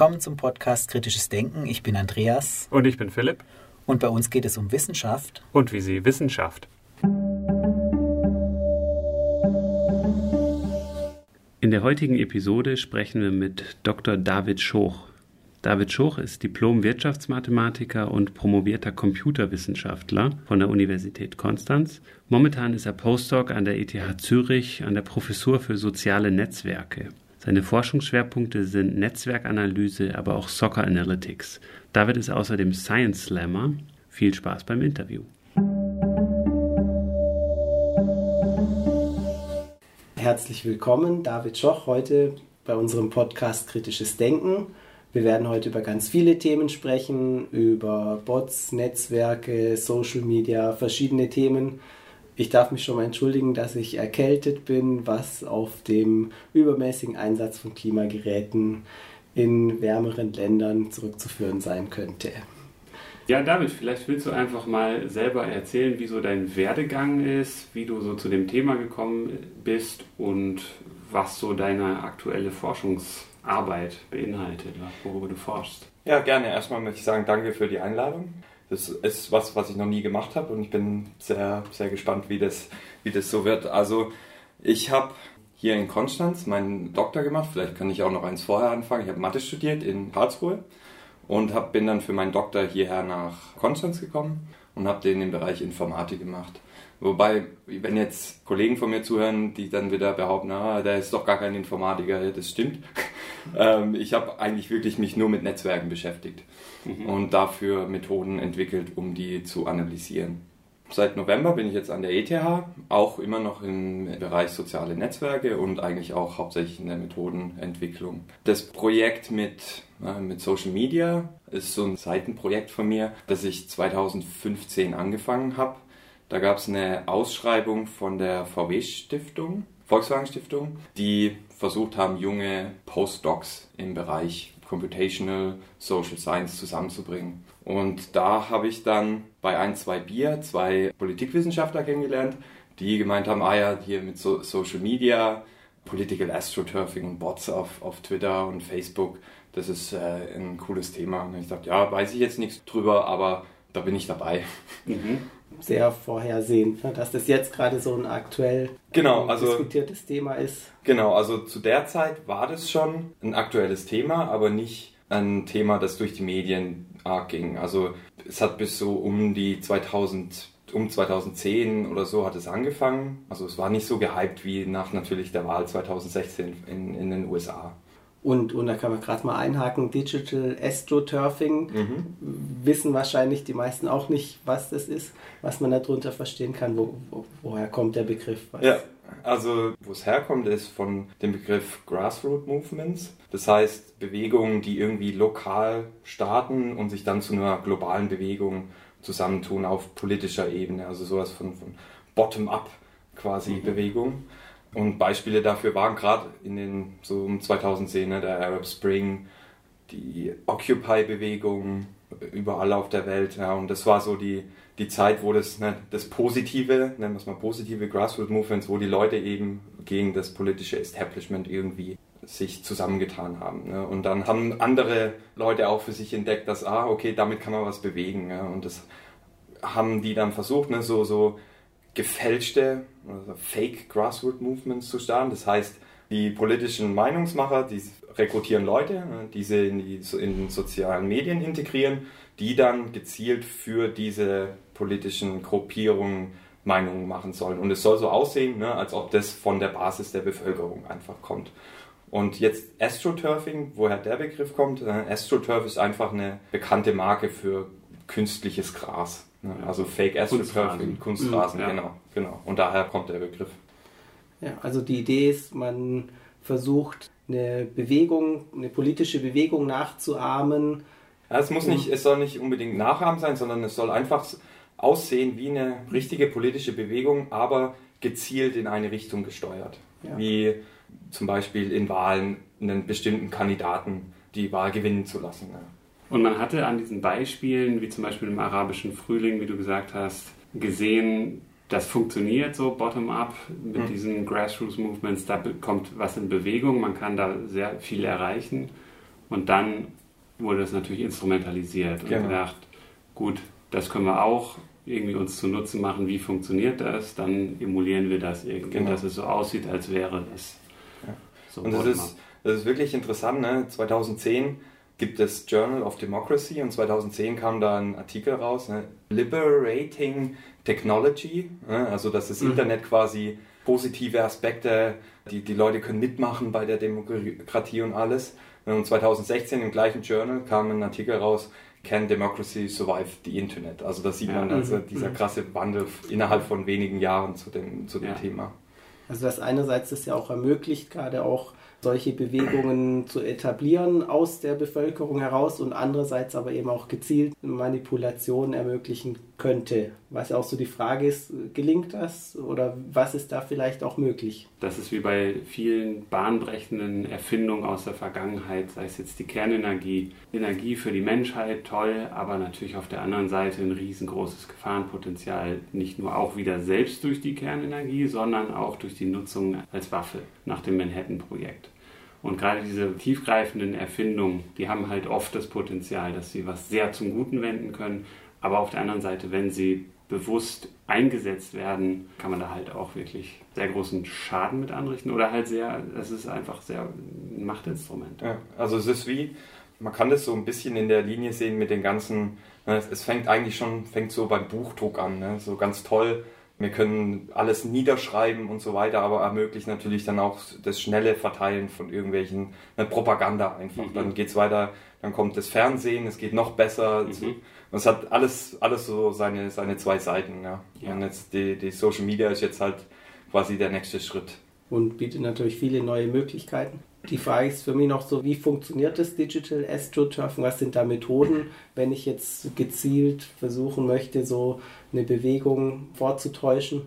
Willkommen zum Podcast Kritisches Denken. Ich bin Andreas. Und ich bin Philipp. Und bei uns geht es um Wissenschaft. Und wie sie Wissenschaft. In der heutigen Episode sprechen wir mit Dr. David Schoch. David Schoch ist Diplom-Wirtschaftsmathematiker und promovierter Computerwissenschaftler von der Universität Konstanz. Momentan ist er Postdoc an der ETH Zürich an der Professur für soziale Netzwerke. Seine Forschungsschwerpunkte sind Netzwerkanalyse, aber auch Soccer Analytics. David ist außerdem Science Slammer. Viel Spaß beim Interview. Herzlich willkommen, David Schoch, heute bei unserem Podcast Kritisches Denken. Wir werden heute über ganz viele Themen sprechen, über Bots, Netzwerke, Social Media, verschiedene Themen. Ich darf mich schon mal entschuldigen, dass ich erkältet bin, was auf dem übermäßigen Einsatz von Klimageräten in wärmeren Ländern zurückzuführen sein könnte. Ja, David, vielleicht willst du einfach mal selber erzählen, wie so dein Werdegang ist, wie du so zu dem Thema gekommen bist und was so deine aktuelle Forschungs- Arbeit beinhaltet, worüber du forschst. Ja, gerne. Erstmal möchte ich sagen, danke für die Einladung. Das ist was, was ich noch nie gemacht habe und ich bin sehr, sehr gespannt, wie das, wie das so wird. Also ich habe hier in Konstanz meinen Doktor gemacht. Vielleicht kann ich auch noch eins vorher anfangen. Ich habe Mathe studiert in Karlsruhe und hab, bin dann für meinen Doktor hierher nach Konstanz gekommen und habe den im Bereich Informatik gemacht. Wobei, wenn jetzt Kollegen von mir zuhören, die dann wieder behaupten, na, der ist doch gar kein Informatiker, das stimmt. ähm, ich habe eigentlich wirklich mich nur mit Netzwerken beschäftigt mhm. und dafür Methoden entwickelt, um die zu analysieren. Seit November bin ich jetzt an der ETH, auch immer noch im Bereich soziale Netzwerke und eigentlich auch hauptsächlich in der Methodenentwicklung. Das Projekt mit, äh, mit Social Media ist so ein Seitenprojekt von mir, das ich 2015 angefangen habe da gab es eine Ausschreibung von der VW-Stiftung, Volkswagen-Stiftung, die versucht haben, junge Postdocs im Bereich Computational Social Science zusammenzubringen. Und da habe ich dann bei ein, zwei Bier zwei Politikwissenschaftler kennengelernt, die gemeint haben, ah ja, hier mit so Social Media, Political Astroturfing und Bots auf, auf Twitter und Facebook, das ist äh, ein cooles Thema. Und ich dachte, ja, weiß ich jetzt nichts drüber, aber da bin ich dabei. Mhm sehr vorhersehen, ne, dass das jetzt gerade so ein aktuell genau, also, diskutiertes Thema ist. Genau, also zu der Zeit war das schon ein aktuelles Thema, aber nicht ein Thema, das durch die Medien arg ging. Also es hat bis so um die 2000 um 2010 oder so hat es angefangen. Also es war nicht so gehypt wie nach natürlich der Wahl 2016 in, in den USA. Und, und da kann man gerade mal einhaken, Digital Astroturfing, mhm. wissen wahrscheinlich die meisten auch nicht, was das ist, was man darunter verstehen kann. Wo, wo, woher kommt der Begriff? Was? Ja, also wo es herkommt, ist von dem Begriff Grassroot Movements. Das heißt Bewegungen, die irgendwie lokal starten und sich dann zu einer globalen Bewegung zusammentun auf politischer Ebene. Also sowas von, von Bottom-up quasi mhm. Bewegung. Und Beispiele dafür waren gerade in den so um 2010 ne, der Arab Spring, die Occupy-Bewegung überall auf der Welt. Ja, und das war so die, die Zeit, wo das, ne, das positive, nennen wir es mal positive Grassroot-Movements, wo die Leute eben gegen das politische Establishment irgendwie sich zusammengetan haben. Ne? Und dann haben andere Leute auch für sich entdeckt, dass, ah, okay, damit kann man was bewegen. Ja? Und das haben die dann versucht, ne, so, so gefälschte also Fake Grassroot Movements zu starten. Das heißt, die politischen Meinungsmacher, die rekrutieren Leute, ne, die sie in die in sozialen Medien integrieren, die dann gezielt für diese politischen Gruppierungen Meinungen machen sollen. Und es soll so aussehen, ne, als ob das von der Basis der Bevölkerung einfach kommt. Und jetzt Astroturfing, woher der Begriff kommt, äh, Astroturf ist einfach eine bekannte Marke für künstliches Gras. Ne? Also Fake Astroturfing, Kunstrasen, Kunstrasen ja. genau, genau. Und daher kommt der Begriff. Ja, also die Idee ist, man versucht eine Bewegung, eine politische Bewegung nachzuahmen. Ja, es muss nicht, es soll nicht unbedingt nachahmen sein, sondern es soll einfach aussehen wie eine richtige politische Bewegung, aber gezielt in eine Richtung gesteuert. Ja. Wie zum Beispiel in Wahlen einen bestimmten Kandidaten die Wahl gewinnen zu lassen. Ja. Und man hatte an diesen Beispielen, wie zum Beispiel im arabischen Frühling, wie du gesagt hast, gesehen, das funktioniert so bottom-up mit mhm. diesen Grassroots-Movements. Da kommt was in Bewegung, man kann da sehr viel erreichen. Und dann wurde das natürlich instrumentalisiert und Genau. gedacht, gut, das können wir auch irgendwie uns zu Nutzen machen, wie funktioniert das, dann emulieren wir das irgendwie, Genau. dass es so aussieht, als wäre das Ja. so Und das ist, das ist wirklich interessant. Ne? 2010 gibt es Journal of Democracy und 2010 kam da ein Artikel raus, ne? Liberating Technology, ne? also dass das Mhm. Internet quasi positive Aspekte, die, die Leute können mitmachen bei der Demokratie und alles. Und 2016 im gleichen Journal kam ein Artikel raus, Can Democracy Survive the Internet? Also da sieht Ja. man also dieser Mhm. krasse Wandel innerhalb von wenigen Jahren zu dem, zu dem Ja. Thema. Also das einerseits das ja auch ermöglicht, gerade auch solche Bewegungen zu etablieren aus der Bevölkerung heraus und andererseits aber eben auch gezielt Manipulationen ermöglichen könnte. Was auch so die Frage ist, gelingt das oder was ist da vielleicht auch möglich? Das ist wie bei vielen bahnbrechenden Erfindungen aus der Vergangenheit, sei es jetzt die Kernenergie, Energie für die Menschheit, toll, aber natürlich auf der anderen Seite ein riesengroßes Gefahrenpotenzial, nicht nur auch wieder selbst durch die Kernenergie, sondern auch durch die Nutzung als Waffe nach dem Manhattan-Projekt. Und gerade diese tiefgreifenden Erfindungen, die haben halt oft das Potenzial, dass sie was sehr zum Guten wenden können. Aber auf der anderen Seite, wenn sie bewusst eingesetzt werden, kann man da halt auch wirklich sehr großen Schaden mit anrichten oder halt sehr, es ist einfach sehr ein Machtinstrument. Ja, also es ist wie, man kann das so ein bisschen in der Linie sehen mit den ganzen, ne, es, es fängt eigentlich schon, fängt so beim Buchdruck an, ne, so ganz toll. Wir können alles niederschreiben und so weiter, aber ermöglicht natürlich dann auch das schnelle Verteilen von irgendwelchen ne, Propaganda einfach. Mhm. Dann geht's weiter, dann kommt das Fernsehen, es geht noch besser. Mhm. Und es hat alles, alles so seine, seine zwei Seiten. Ja. Ja. Und jetzt die, die Social Media ist jetzt halt quasi der nächste Schritt. und bietet natürlich viele neue Möglichkeiten. Die Frage ist für mich noch so, wie funktioniert das Digital Astroturfing? Was sind da Methoden, wenn ich jetzt gezielt versuchen möchte, so eine Bewegung vorzutäuschen?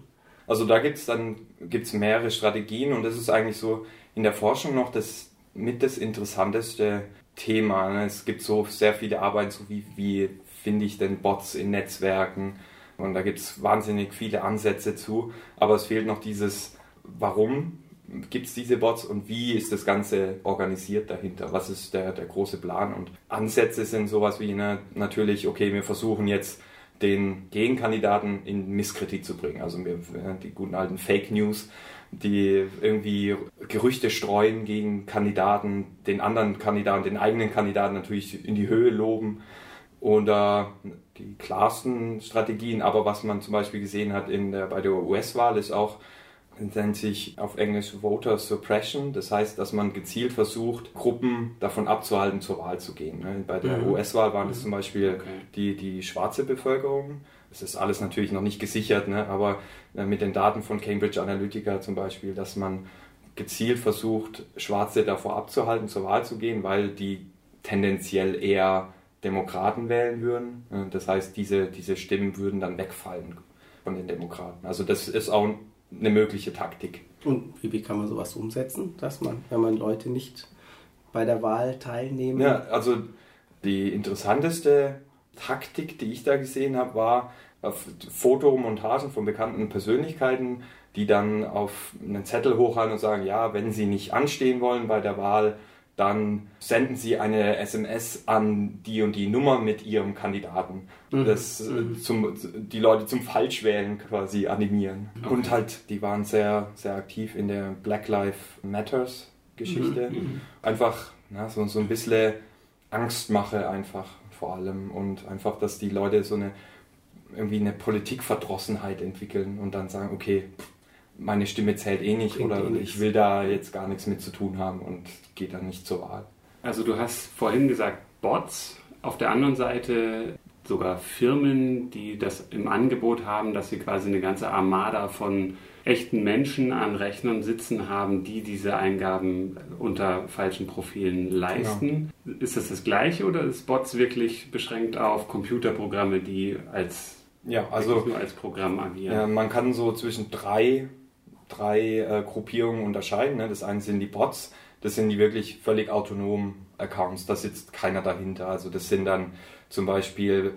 Also da gibt es dann gibt's mehrere Strategien und das ist eigentlich so in der Forschung noch das mit das interessanteste Thema. ne? Es gibt so sehr viele Arbeiten, so wie, wie finde ich denn Bots in Netzwerken und da gibt es wahnsinnig viele Ansätze zu, aber es fehlt noch dieses, warum gibt es diese Bots und wie ist das Ganze organisiert dahinter? Was ist der, der große Plan? Und Ansätze sind sowas wie ne, natürlich, okay, wir versuchen jetzt den Gegenkandidaten in Misskredit zu bringen. Also wir, die guten alten Fake News, die irgendwie Gerüchte streuen gegen Kandidaten, den anderen Kandidaten, den eigenen Kandidaten natürlich in die Höhe loben. Oder die klarsten Strategien, aber was man zum Beispiel gesehen hat in der, bei der US-Wahl ist auch, nennt sich auf Englisch Voter Suppression. Das heißt, dass man gezielt versucht, Gruppen davon abzuhalten, zur Wahl zu gehen. ne? Bei der Mhm. US-Wahl waren es zum Beispiel Okay. die, die schwarze Bevölkerung. Das ist alles natürlich noch nicht gesichert, ne? aber äh, mit den Daten von Cambridge Analytica zum Beispiel, dass man gezielt versucht, Schwarze davor abzuhalten, zur Wahl zu gehen, weil die tendenziell eher Demokraten wählen würden. Äh, Das heißt, diese, diese Stimmen würden dann wegfallen von den Demokraten. Also das ist auch eine mögliche Taktik. Und wie, kann man sowas umsetzen, dass man, wenn man Leute nicht bei der Wahl teilnehmen? Ja, also die interessanteste Taktik, die ich da gesehen habe, war Fotomontagen von bekannten Persönlichkeiten, die dann auf einen Zettel hochhalten und sagen, ja, wenn sie nicht anstehen wollen bei der Wahl, dann senden sie eine SMS an die und die Nummer mit ihrem Kandidaten. Mhm. Das äh, Mhm. zum, die Leute zum Falschwählen quasi animieren. Okay. Und halt, die waren sehr, sehr aktiv in der Black Lives Matters Geschichte. Mhm. Einfach na, so, so ein bisschen Angstmache einfach vor allem und einfach, dass die Leute so eine irgendwie eine Politikverdrossenheit entwickeln und dann sagen, okay, meine Stimme zählt eh nicht Bringt oder eh ich will da jetzt gar nichts mit zu tun haben und gehe dann nicht zur Wahl. Also du hast vorhin gesagt Bots, auf der anderen Seite sogar Firmen, die das im Angebot haben, dass sie quasi eine ganze Armada von echten Menschen an Rechnern sitzen haben, die diese Eingaben unter falschen Profilen leisten. Ist das das gleiche oder ist Bots wirklich beschränkt auf Computerprogramme, die als Ja, also also nur als Programm agieren? ja, man kann so zwischen drei, drei äh, Gruppierungen unterscheiden. Ne? Das eine sind die Bots, das sind die wirklich völlig autonomen Accounts, da sitzt keiner dahinter. Also das sind dann zum Beispiel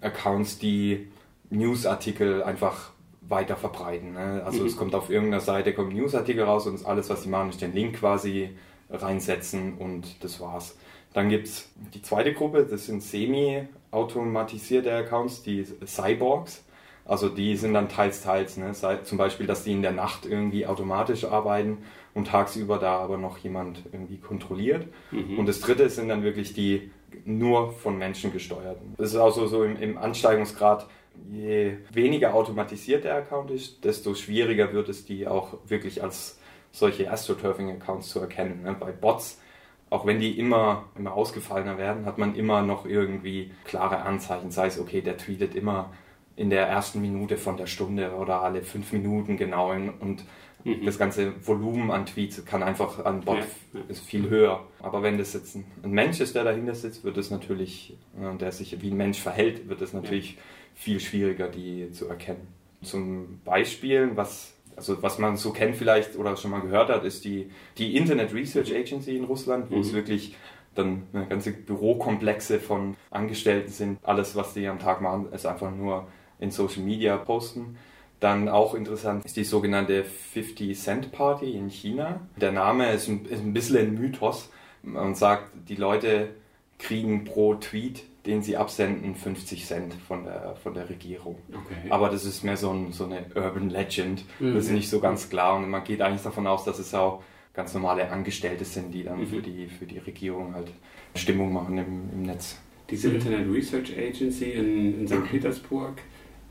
Accounts, die Newsartikel einfach weiter verbreiten. Ne? Also Mhm. es kommt auf irgendeiner Seite kommt ein Newsartikel raus und alles, was sie machen, ist den Link quasi reinsetzen und das war's. Dann gibt es die zweite Gruppe, das sind semi-automatisierte Accounts, die Cyborgs. Also die sind dann teils, teils. Ne? Zum Beispiel, dass die in der Nacht irgendwie automatisch arbeiten und tagsüber da aber noch jemand irgendwie kontrolliert. Mhm. Und das dritte sind dann wirklich die nur von Menschen gesteuerten. Das ist auch so, so im, im Ansteigungsgrad, je weniger automatisiert der Account ist, desto schwieriger wird es, die auch wirklich als solche AstroTurfing-Accounts zu erkennen. Ne? Bei Bots, auch wenn die immer, immer ausgefallener werden, hat man immer noch irgendwie klare Anzeichen. Sei es, okay, der tweetet immer in der ersten Minute von der Stunde oder alle fünf Minuten genau und mhm. das ganze Volumen an Tweets kann einfach an Bot ja. ist viel höher. Aber wenn das jetzt ein, Mensch ist, der dahinter sitzt, wird es natürlich, äh, der sich wie ein Mensch verhält, wird es natürlich ja. viel schwieriger, die zu erkennen. Zum Beispiel, was also was man so kennt vielleicht oder schon mal gehört hat, ist die, die Internet Research Agency in Russland, wo mhm. es wirklich dann eine ganze Bürokomplexe von Angestellten sind. Alles, was die am Tag machen, ist einfach nur in Social Media posten. Dann auch interessant ist die sogenannte 50 Cent Party in China. Der Name ist ein, ist ein bisschen ein Mythos. Man sagt, die Leute kriegen pro Tweet, den sie absenden, 50 Cent von der, von der Regierung. Okay. Aber das ist mehr so, ein, so eine Urban Legend. Mhm. Das ist nicht so ganz klar. Und man geht eigentlich davon aus, dass es auch ganz normale Angestellte sind, die dann mhm. für, die, für die Regierung halt Stimmung machen im, im Netz. Diese Internet Research Agency in, in St. Petersburg,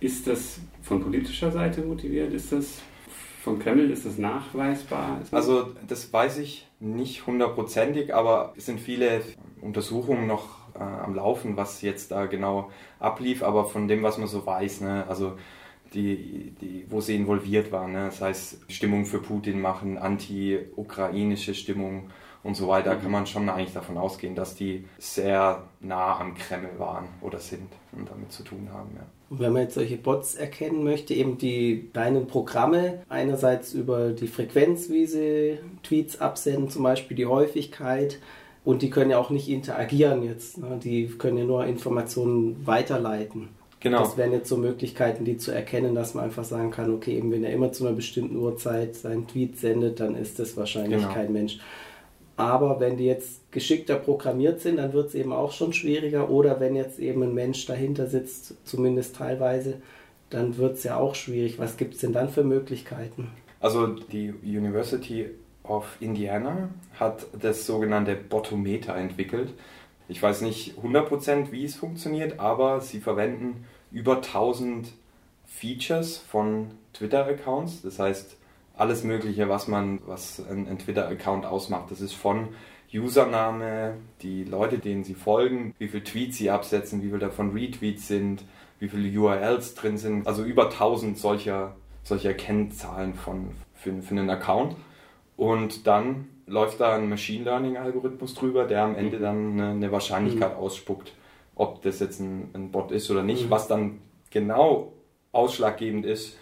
ist das von politischer Seite motiviert? Ist das vom Kreml? Ist das nachweisbar? Also das weiß ich nicht hundertprozentig, aber es sind viele Untersuchungen noch äh, am Laufen, was jetzt da genau ablief, aber von dem, was man so weiß, ne, also die, die, wo sie involviert waren, ne, das heißt Stimmung für Putin machen, anti-ukrainische Stimmung und so weiter, mhm. kann man schon eigentlich davon ausgehen, dass die sehr nah am Kreml waren oder sind und damit zu tun haben. Ja. Und wenn man jetzt solche Bots erkennen möchte, eben die deinen Programme, einerseits über die Frequenz, wie sie Tweets absenden, zum Beispiel die Häufigkeit, und die können ja auch nicht interagieren jetzt. Ne? Die können ja nur Informationen weiterleiten. Genau. Das wären jetzt so Möglichkeiten, die zu erkennen, dass man einfach sagen kann, okay, eben wenn er immer zu einer bestimmten Uhrzeit seinen Tweet sendet, dann ist das wahrscheinlich genau. kein Mensch. Aber wenn die jetzt geschickter programmiert sind, dann wird es eben auch schon schwieriger. Oder wenn jetzt eben ein Mensch dahinter sitzt, zumindest teilweise, dann wird es ja auch schwierig. Was gibt es denn dann für Möglichkeiten? Also die University of Indiana hat das sogenannte Botometer entwickelt. Ich weiß nicht 100% wie es funktioniert, aber sie verwenden über 1000 Features von Twitter-Accounts. Das heißt, alles Mögliche, was man, was ein, ein Twitter-Account ausmacht. Das ist von Username, die Leute, denen sie folgen, wie viele Tweets sie absetzen, wie viele davon Retweets sind, wie viele URLs drin sind. Also über 1000 solcher, solcher Kennzahlen von, für, für einen Account. Und dann läuft da ein Machine Learning Algorithmus drüber, der am Ende dann eine, eine Wahrscheinlichkeit mhm. ausspuckt, ob das jetzt ein, ein Bot ist oder nicht. Mhm. Was dann genau ausschlaggebend ist,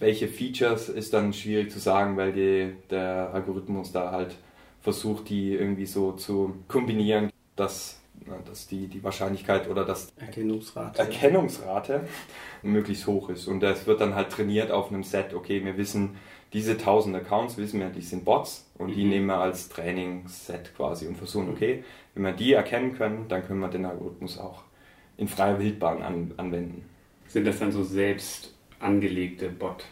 welche Features ist dann schwierig zu sagen, weil die, der Algorithmus da halt versucht, die irgendwie so zu kombinieren, dass, dass die, die Wahrscheinlichkeit oder das Erkennungsrate. Erkennungsrate möglichst hoch ist. Und das wird dann halt trainiert auf einem Set, okay, wir wissen, diese 1000 Accounts wissen wir, die sind Bots und mhm. die nehmen wir als Trainingsset quasi und versuchen, mhm. okay, wenn wir die erkennen können, dann können wir den Algorithmus auch in freier Wildbahn an, anwenden. Sind das dann so selbst angelegte Bot?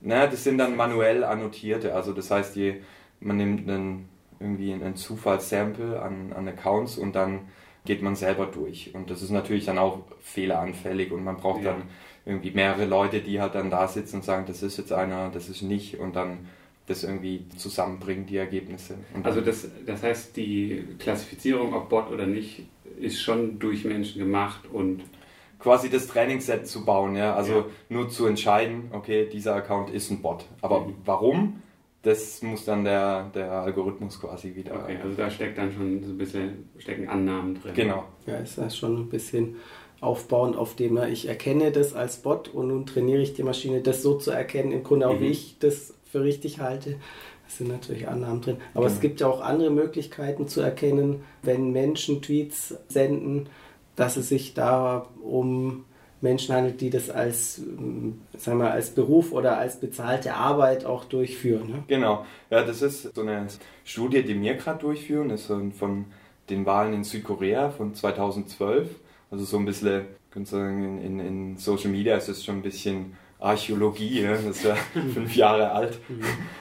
Na, das sind dann manuell annotierte. Also das heißt, die, man nimmt einen, irgendwie einen Zufallssample an, an Accounts und dann geht man selber durch. Und das ist natürlich dann auch fehleranfällig und man braucht ja. dann irgendwie mehrere Leute, die halt dann da sitzen und sagen, das ist jetzt einer, das ist nicht und dann das irgendwie zusammenbringen, die Ergebnisse. also das, das heißt, die Klassifizierung, ob Bot oder nicht, ist schon durch Menschen gemacht und quasi das Trainingsset zu bauen, ja. Also ja. nur zu entscheiden, okay, dieser Account ist ein Bot. Aber mhm. warum? Das muss dann der, der Algorithmus quasi wieder. Okay, also da steckt dann schon so ein bisschen stecken Annahmen drin. Genau. Ja, ist das schon ein bisschen aufbauend auf dem ich erkenne das als Bot und nun trainiere ich die Maschine, das so zu erkennen, im Grunde auch mhm. wie ich das für richtig halte. Das sind natürlich Annahmen drin. Aber genau. es gibt ja auch andere Möglichkeiten zu erkennen, wenn Menschen Tweets senden, dass es sich da um Menschen handelt, die das als, sagen wir, als Beruf oder als bezahlte Arbeit auch durchführen. Ne? Genau, ja, das ist so eine Studie, die wir gerade durchführen, das ist von den Wahlen in Südkorea von 2012. Also so ein bisschen, könnte sagen, in, in Social Media ist es schon ein bisschen Archäologie, ne? das ist ja fünf Jahre alt.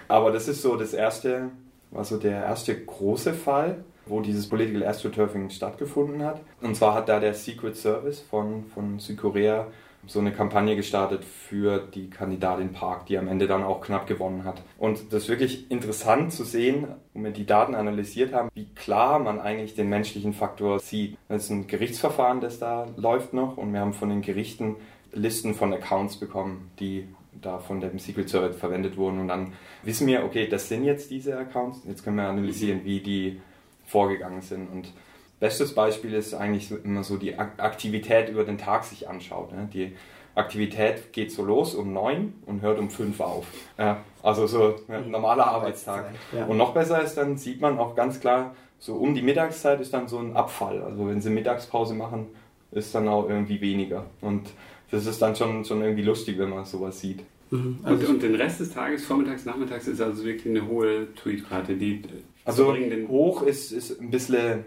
Aber das ist so das erste, war so der erste große Fall, wo dieses Political Astroturfing stattgefunden hat. Und zwar hat da der Secret Service von, von Südkorea so eine Kampagne gestartet für die Kandidatin Park, die am Ende dann auch knapp gewonnen hat. Und das ist wirklich interessant zu sehen, wenn wir die Daten analysiert haben, wie klar man eigentlich den menschlichen Faktor sieht. Das ist ein Gerichtsverfahren, das da läuft noch und wir haben von den Gerichten Listen von Accounts bekommen, die da von dem Secret Service verwendet wurden. Und dann wissen wir, okay, das sind jetzt diese Accounts. Jetzt können wir analysieren, wie die vorgegangen sind. Und bestes Beispiel ist eigentlich immer so die Aktivität über den Tag sich anschaut. Ne? Die Aktivität geht so los um neun und hört um fünf auf. Ja, also so ein normaler Arbeitstag. Ja. Und noch besser ist, dann sieht man auch ganz klar, so um die Mittagszeit ist dann so ein Abfall. Also wenn sie Mittagspause machen, ist dann auch irgendwie weniger. Und das ist dann schon, schon irgendwie lustig, wenn man sowas sieht. Mhm. Also und, und, den Rest des Tages, vormittags, nachmittags, ist also wirklich eine hohe Tweetrate. Die also hoch ist, ist ein bisschen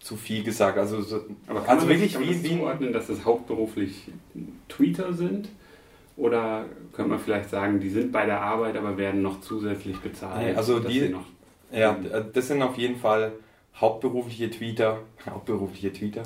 zu viel gesagt. Also, so, aber kann also man wirklich wie, wie zuordnen, dass das hauptberuflich Tweeter sind? Oder könnte man vielleicht sagen, die sind bei der Arbeit, aber werden noch zusätzlich bezahlt? Also die, noch, ja, das sind auf jeden Fall hauptberufliche Tweeter, hauptberufliche Tweeter,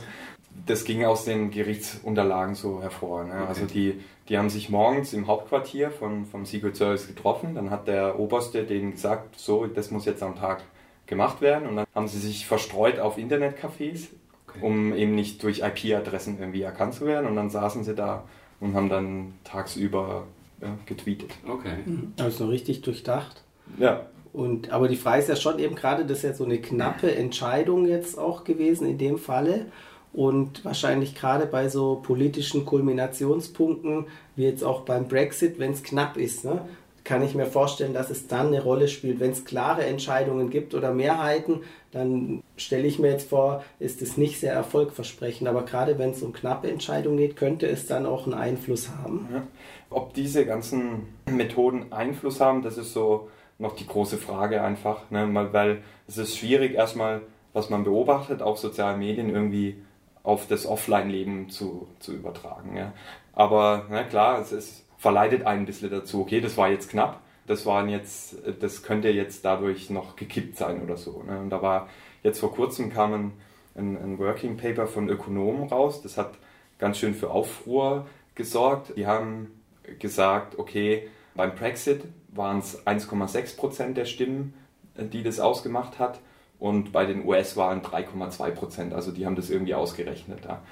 das ging aus den Gerichtsunterlagen so hervor. Ne? Okay. Also die, die haben sich morgens im Hauptquartier von, vom Secret Service getroffen. Dann hat der Oberste denen gesagt, so, das muss jetzt am Tag gemacht werden. Und dann haben sie sich verstreut auf Internetcafés, okay. um eben nicht durch IP-Adressen irgendwie erkannt zu werden. Und dann saßen sie da und haben dann tagsüber ja, getweetet. Okay. Mhm. Also richtig durchdacht. Ja. Und, aber die Frage ist ja schon eben gerade, das ist ja so eine knappe Entscheidung jetzt auch gewesen in dem Falle. Und wahrscheinlich gerade bei so politischen Kulminationspunkten, wie jetzt auch beim Brexit, wenn es knapp ist, ne, kann ich mir vorstellen, dass es dann eine Rolle spielt. Wenn es klare Entscheidungen gibt oder Mehrheiten, dann stelle ich mir jetzt vor, ist es nicht sehr erfolgversprechend. Aber gerade wenn es um knappe Entscheidungen geht, könnte es dann auch einen Einfluss haben. Ja. Ob diese ganzen Methoden Einfluss haben, das ist so noch die große Frage einfach. Ne? Weil es ist schwierig erstmal, was man beobachtet auf sozialen Medien irgendwie auf das Offline-Leben zu, zu übertragen. Ja. Aber na klar, es ist, verleitet einen ein bisschen dazu, okay, das war jetzt knapp, das waren jetzt, das könnte jetzt dadurch noch gekippt sein oder so. Ne. Und da war jetzt vor kurzem kam ein, ein, ein Working Paper von Ökonomen raus, das hat ganz schön für Aufruhr gesorgt. Die haben gesagt, okay, beim Brexit waren es 1,6 Prozent der Stimmen, die das ausgemacht hat und bei den US-Wahlen 3,2 Prozent. Also die haben das irgendwie ausgerechnet. Ja.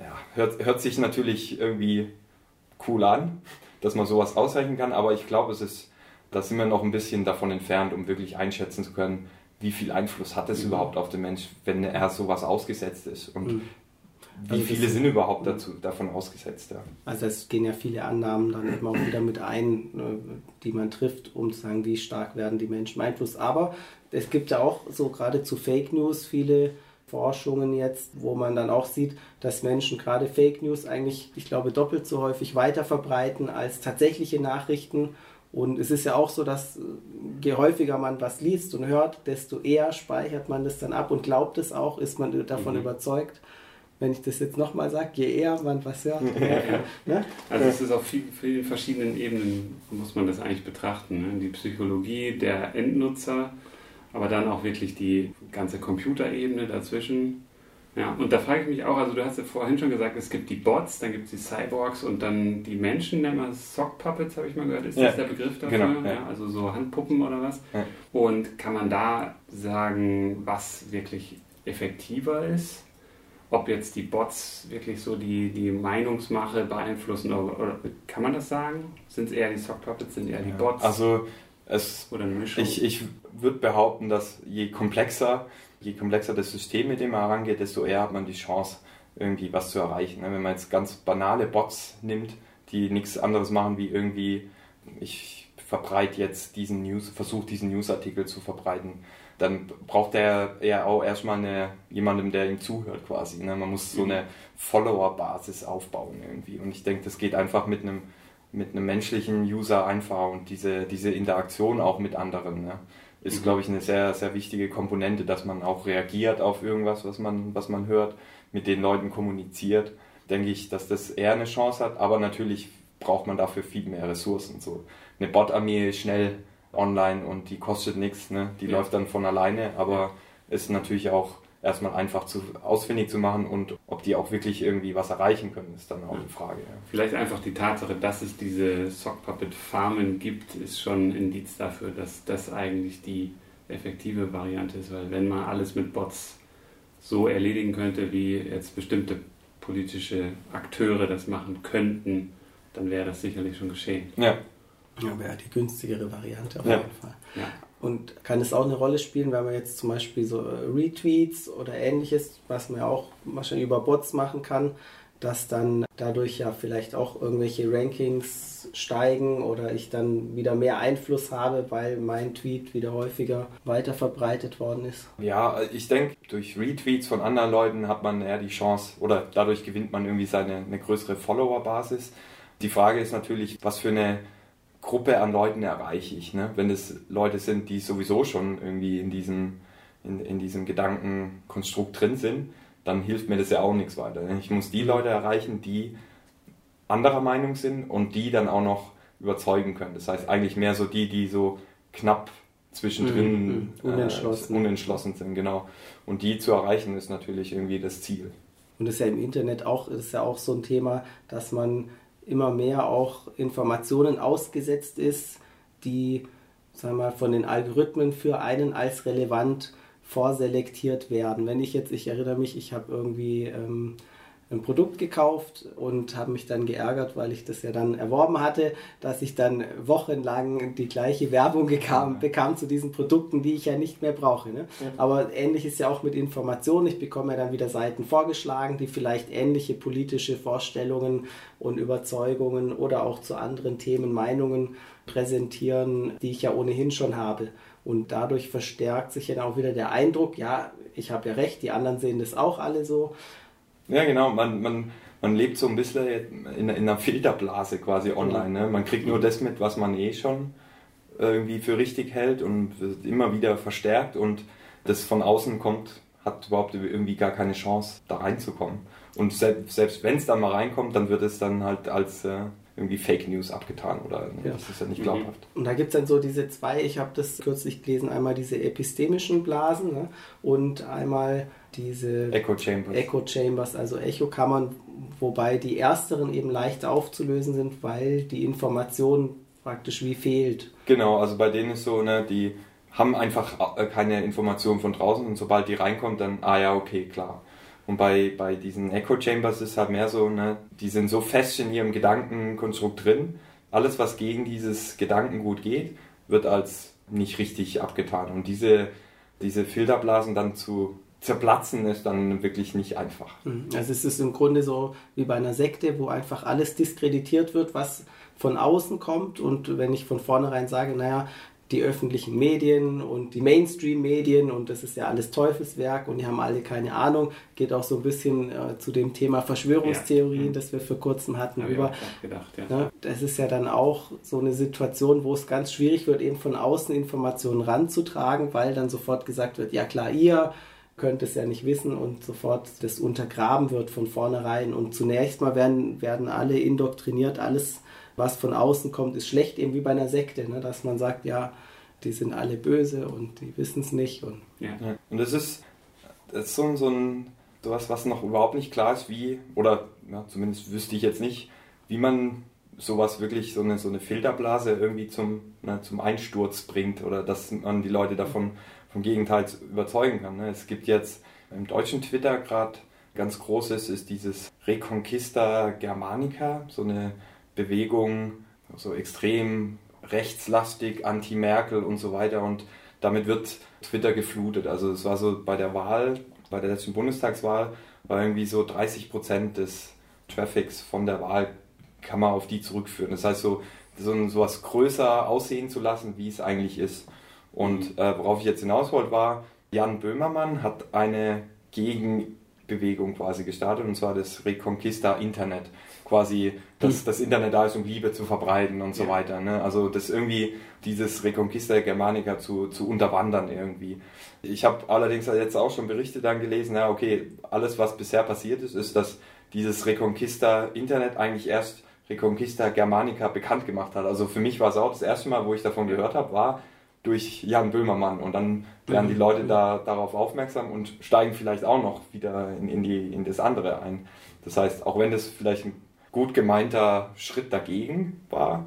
ja, hört, hört sich natürlich irgendwie cool an, dass man sowas ausrechnen kann, aber ich glaube, es ist, da sind wir noch ein bisschen davon entfernt, um wirklich einschätzen zu können, wie viel Einfluss hat es mhm. überhaupt auf den Mensch, wenn er sowas ausgesetzt ist und mhm. Wie also viele sind überhaupt dazu, davon ausgesetzt? Ja. Also es gehen ja viele Annahmen dann immer auch wieder mit ein, äh, die man trifft, um zu sagen, wie stark werden die Menschen beeinflusst. Aber es gibt ja auch so gerade zu Fake News viele Forschungen jetzt, wo man dann auch sieht, dass Menschen gerade Fake News eigentlich, ich glaube, doppelt so häufig weiter verbreiten als tatsächliche Nachrichten. Und es ist ja auch so, dass äh, je häufiger man was liest und hört, desto eher speichert man das dann ab und glaubt es auch, ist man davon mhm. überzeugt wenn ich das jetzt nochmal sage, je eher man was hört. Ja. Ne? Also es ist auf vielen, vielen verschiedenen Ebenen, muss man das eigentlich betrachten. Ne? Die Psychologie der Endnutzer, aber dann auch wirklich die ganze Computerebene dazwischen. Ja, und da frage ich mich auch, also du hast ja vorhin schon gesagt, es gibt die Bots, dann gibt es die Cyborgs und dann die Menschen, nennen wir Sock Puppets, habe ich mal gehört. Ist ja, das der Begriff dafür? Genau, ja. ja. also so Handpuppen oder was? Ja. Und kann man da sagen, was wirklich effektiver ist? ob jetzt die Bots wirklich so die, die Meinungsmache beeinflussen oder, oder kann man das sagen? Sind es eher die Sock Puppets, sind eher die Bots? Also es, oder eine Mischung? Ich, ich würde behaupten, dass je komplexer, je komplexer das System, mit dem man herangeht, desto eher hat man die Chance, irgendwie was zu erreichen. Wenn man jetzt ganz banale Bots nimmt, die nichts anderes machen wie irgendwie, ich verbreite jetzt diesen News, versuche diesen Newsartikel zu verbreiten dann braucht er eher auch erstmal eine, jemanden, der ihm zuhört quasi. Ne? Man muss so eine Follower-Basis aufbauen irgendwie. Und ich denke, das geht einfach mit einem, mit einem menschlichen User einfach und diese, diese Interaktion auch mit anderen. Ne? ist, mhm. glaube ich, eine sehr, sehr wichtige Komponente, dass man auch reagiert auf irgendwas, was man, was man hört, mit den Leuten kommuniziert. Denke ich, dass das eher eine Chance hat, aber natürlich braucht man dafür viel mehr Ressourcen. So eine Bot-Armee ist schnell online und die kostet nichts, ne? die ja. läuft dann von alleine, aber ist natürlich auch erstmal einfach zu, ausfindig zu machen und ob die auch wirklich irgendwie was erreichen können, ist dann auch eine Frage. Ja. Vielleicht einfach die Tatsache, dass es diese Sockpuppet-Farmen gibt, ist schon ein Indiz dafür, dass das eigentlich die effektive Variante ist, weil wenn man alles mit Bots so erledigen könnte, wie jetzt bestimmte politische Akteure das machen könnten, dann wäre das sicherlich schon geschehen. Ja. Ja, wäre die günstigere Variante auf ja. jeden Fall. Ja. Und kann es auch eine Rolle spielen, wenn man jetzt zum Beispiel so äh, Retweets oder ähnliches, was man ja auch wahrscheinlich über Bots machen kann, dass dann dadurch ja vielleicht auch irgendwelche Rankings steigen oder ich dann wieder mehr Einfluss habe, weil mein Tweet wieder häufiger weiter verbreitet worden ist. Ja, ich denke, durch Retweets von anderen Leuten hat man eher die Chance oder dadurch gewinnt man irgendwie seine eine größere Follower-Basis. Die Frage ist natürlich, was für eine Gruppe an Leuten erreiche ich. Ne? Wenn es Leute sind, die sowieso schon irgendwie in diesem, in, in diesem Gedankenkonstrukt drin sind, dann hilft mir das ja auch nichts weiter. Ne? Ich muss die Leute erreichen, die anderer Meinung sind und die dann auch noch überzeugen können. Das heißt eigentlich mehr so die, die so knapp zwischendrin mhm, mhm. unentschlossen. Äh, unentschlossen sind, genau. Und die zu erreichen ist natürlich irgendwie das Ziel. Und das ist ja im Internet auch, ist ja auch so ein Thema, dass man immer mehr auch Informationen ausgesetzt ist, die sagen wir mal, von den Algorithmen für einen als relevant vorselektiert werden. Wenn ich jetzt, ich erinnere mich, ich habe irgendwie ähm, ein Produkt gekauft und habe mich dann geärgert, weil ich das ja dann erworben hatte, dass ich dann wochenlang die gleiche Werbung bekam, bekam zu diesen Produkten, die ich ja nicht mehr brauche. Ne? Ja. Aber ähnlich ist ja auch mit Informationen. Ich bekomme ja dann wieder Seiten vorgeschlagen, die vielleicht ähnliche politische Vorstellungen und Überzeugungen oder auch zu anderen Themen Meinungen präsentieren, die ich ja ohnehin schon habe. Und dadurch verstärkt sich ja dann auch wieder der Eindruck, ja, ich habe ja recht, die anderen sehen das auch alle so. Ja, genau. Man, man, man lebt so ein bisschen in, in einer Filterblase quasi online. Ne? Man kriegt nur das mit, was man eh schon irgendwie für richtig hält und wird immer wieder verstärkt und das von außen kommt, hat überhaupt irgendwie gar keine Chance, da reinzukommen. Und selbst, selbst wenn es dann mal reinkommt, dann wird es dann halt als äh, irgendwie Fake News abgetan oder ja. das ist ja nicht glaubhaft. Und da gibt es dann so diese zwei, ich habe das kürzlich gelesen, einmal diese epistemischen Blasen ne? und einmal diese Echo Chambers. Echo Chambers, also Echokammern, wobei die ersteren eben leichter aufzulösen sind, weil die Information praktisch wie fehlt. Genau, also bei denen ist so, ne, die haben einfach äh, keine Information von draußen und sobald die reinkommt, dann, ah ja, okay, klar. Und bei, bei diesen Echo Chambers ist halt mehr so, ne, die sind so fest in ihrem Gedankenkonstrukt drin, alles, was gegen dieses Gedankengut geht, wird als nicht richtig abgetan. Und diese, diese Filterblasen dann zu zerplatzen ist dann wirklich nicht einfach. Mhm. Also es ist im Grunde so wie bei einer Sekte, wo einfach alles diskreditiert wird, was von außen kommt. Und wenn ich von vornherein sage, naja, die öffentlichen Medien und die Mainstream-Medien und das ist ja alles Teufelswerk und die haben alle keine Ahnung. Geht auch so ein bisschen äh, zu dem Thema Verschwörungstheorien, ja. Mhm. das wir vor kurzem hatten, Hab über. Gedacht, ja. ne? Das ist ja dann auch so eine Situation, wo es ganz schwierig wird, eben von außen Informationen ranzutragen, weil dann sofort gesagt wird, ja klar, ihr könnt es ja nicht wissen und sofort das untergraben wird von vornherein. Und zunächst mal werden, werden alle indoktriniert, alles, was von außen kommt, ist schlecht, eben wie bei einer Sekte, ne? dass man sagt, ja, die sind alle böse und die wissen es nicht. Und, ja. und das ist, das ist so, so ein sowas, was noch überhaupt nicht klar ist, wie, oder ja, zumindest wüsste ich jetzt nicht, wie man sowas wirklich, so eine, so eine Filterblase irgendwie zum, na, zum Einsturz bringt oder dass man die Leute davon vom Gegenteil überzeugen kann. Ne? Es gibt jetzt im deutschen Twitter gerade ganz großes, ist dieses Reconquista Germanica, so eine Bewegung, so extrem rechtslastig, anti-Merkel und so weiter. Und damit wird Twitter geflutet. Also es war so bei der Wahl, bei der letzten Bundestagswahl, war irgendwie so 30 Prozent des Traffics von der Wahl kann man auf die zurückführen. Das heißt so, so sowas größer aussehen zu lassen, wie es eigentlich ist. Und äh, worauf ich jetzt hinaus wollte, war, Jan Böhmermann hat eine gegen Bewegung quasi gestartet und zwar das Reconquista Internet. Quasi, dass hm. das Internet da ist, um Liebe zu verbreiten und so ja. weiter. Ne? Also das irgendwie dieses Reconquista Germanica zu, zu unterwandern irgendwie. Ich habe allerdings jetzt auch schon Berichte dann gelesen, ja okay, alles was bisher passiert ist, ist, dass dieses Reconquista Internet eigentlich erst Reconquista Germanica bekannt gemacht hat. Also für mich war es auch das erste Mal, wo ich davon gehört habe, war durch Jan Böhmermann. Und dann werden die. Leute da darauf aufmerksam und steigen vielleicht auch noch wieder in, in, die, in das andere ein. Das heißt, auch wenn das vielleicht ein gut gemeinter Schritt dagegen war,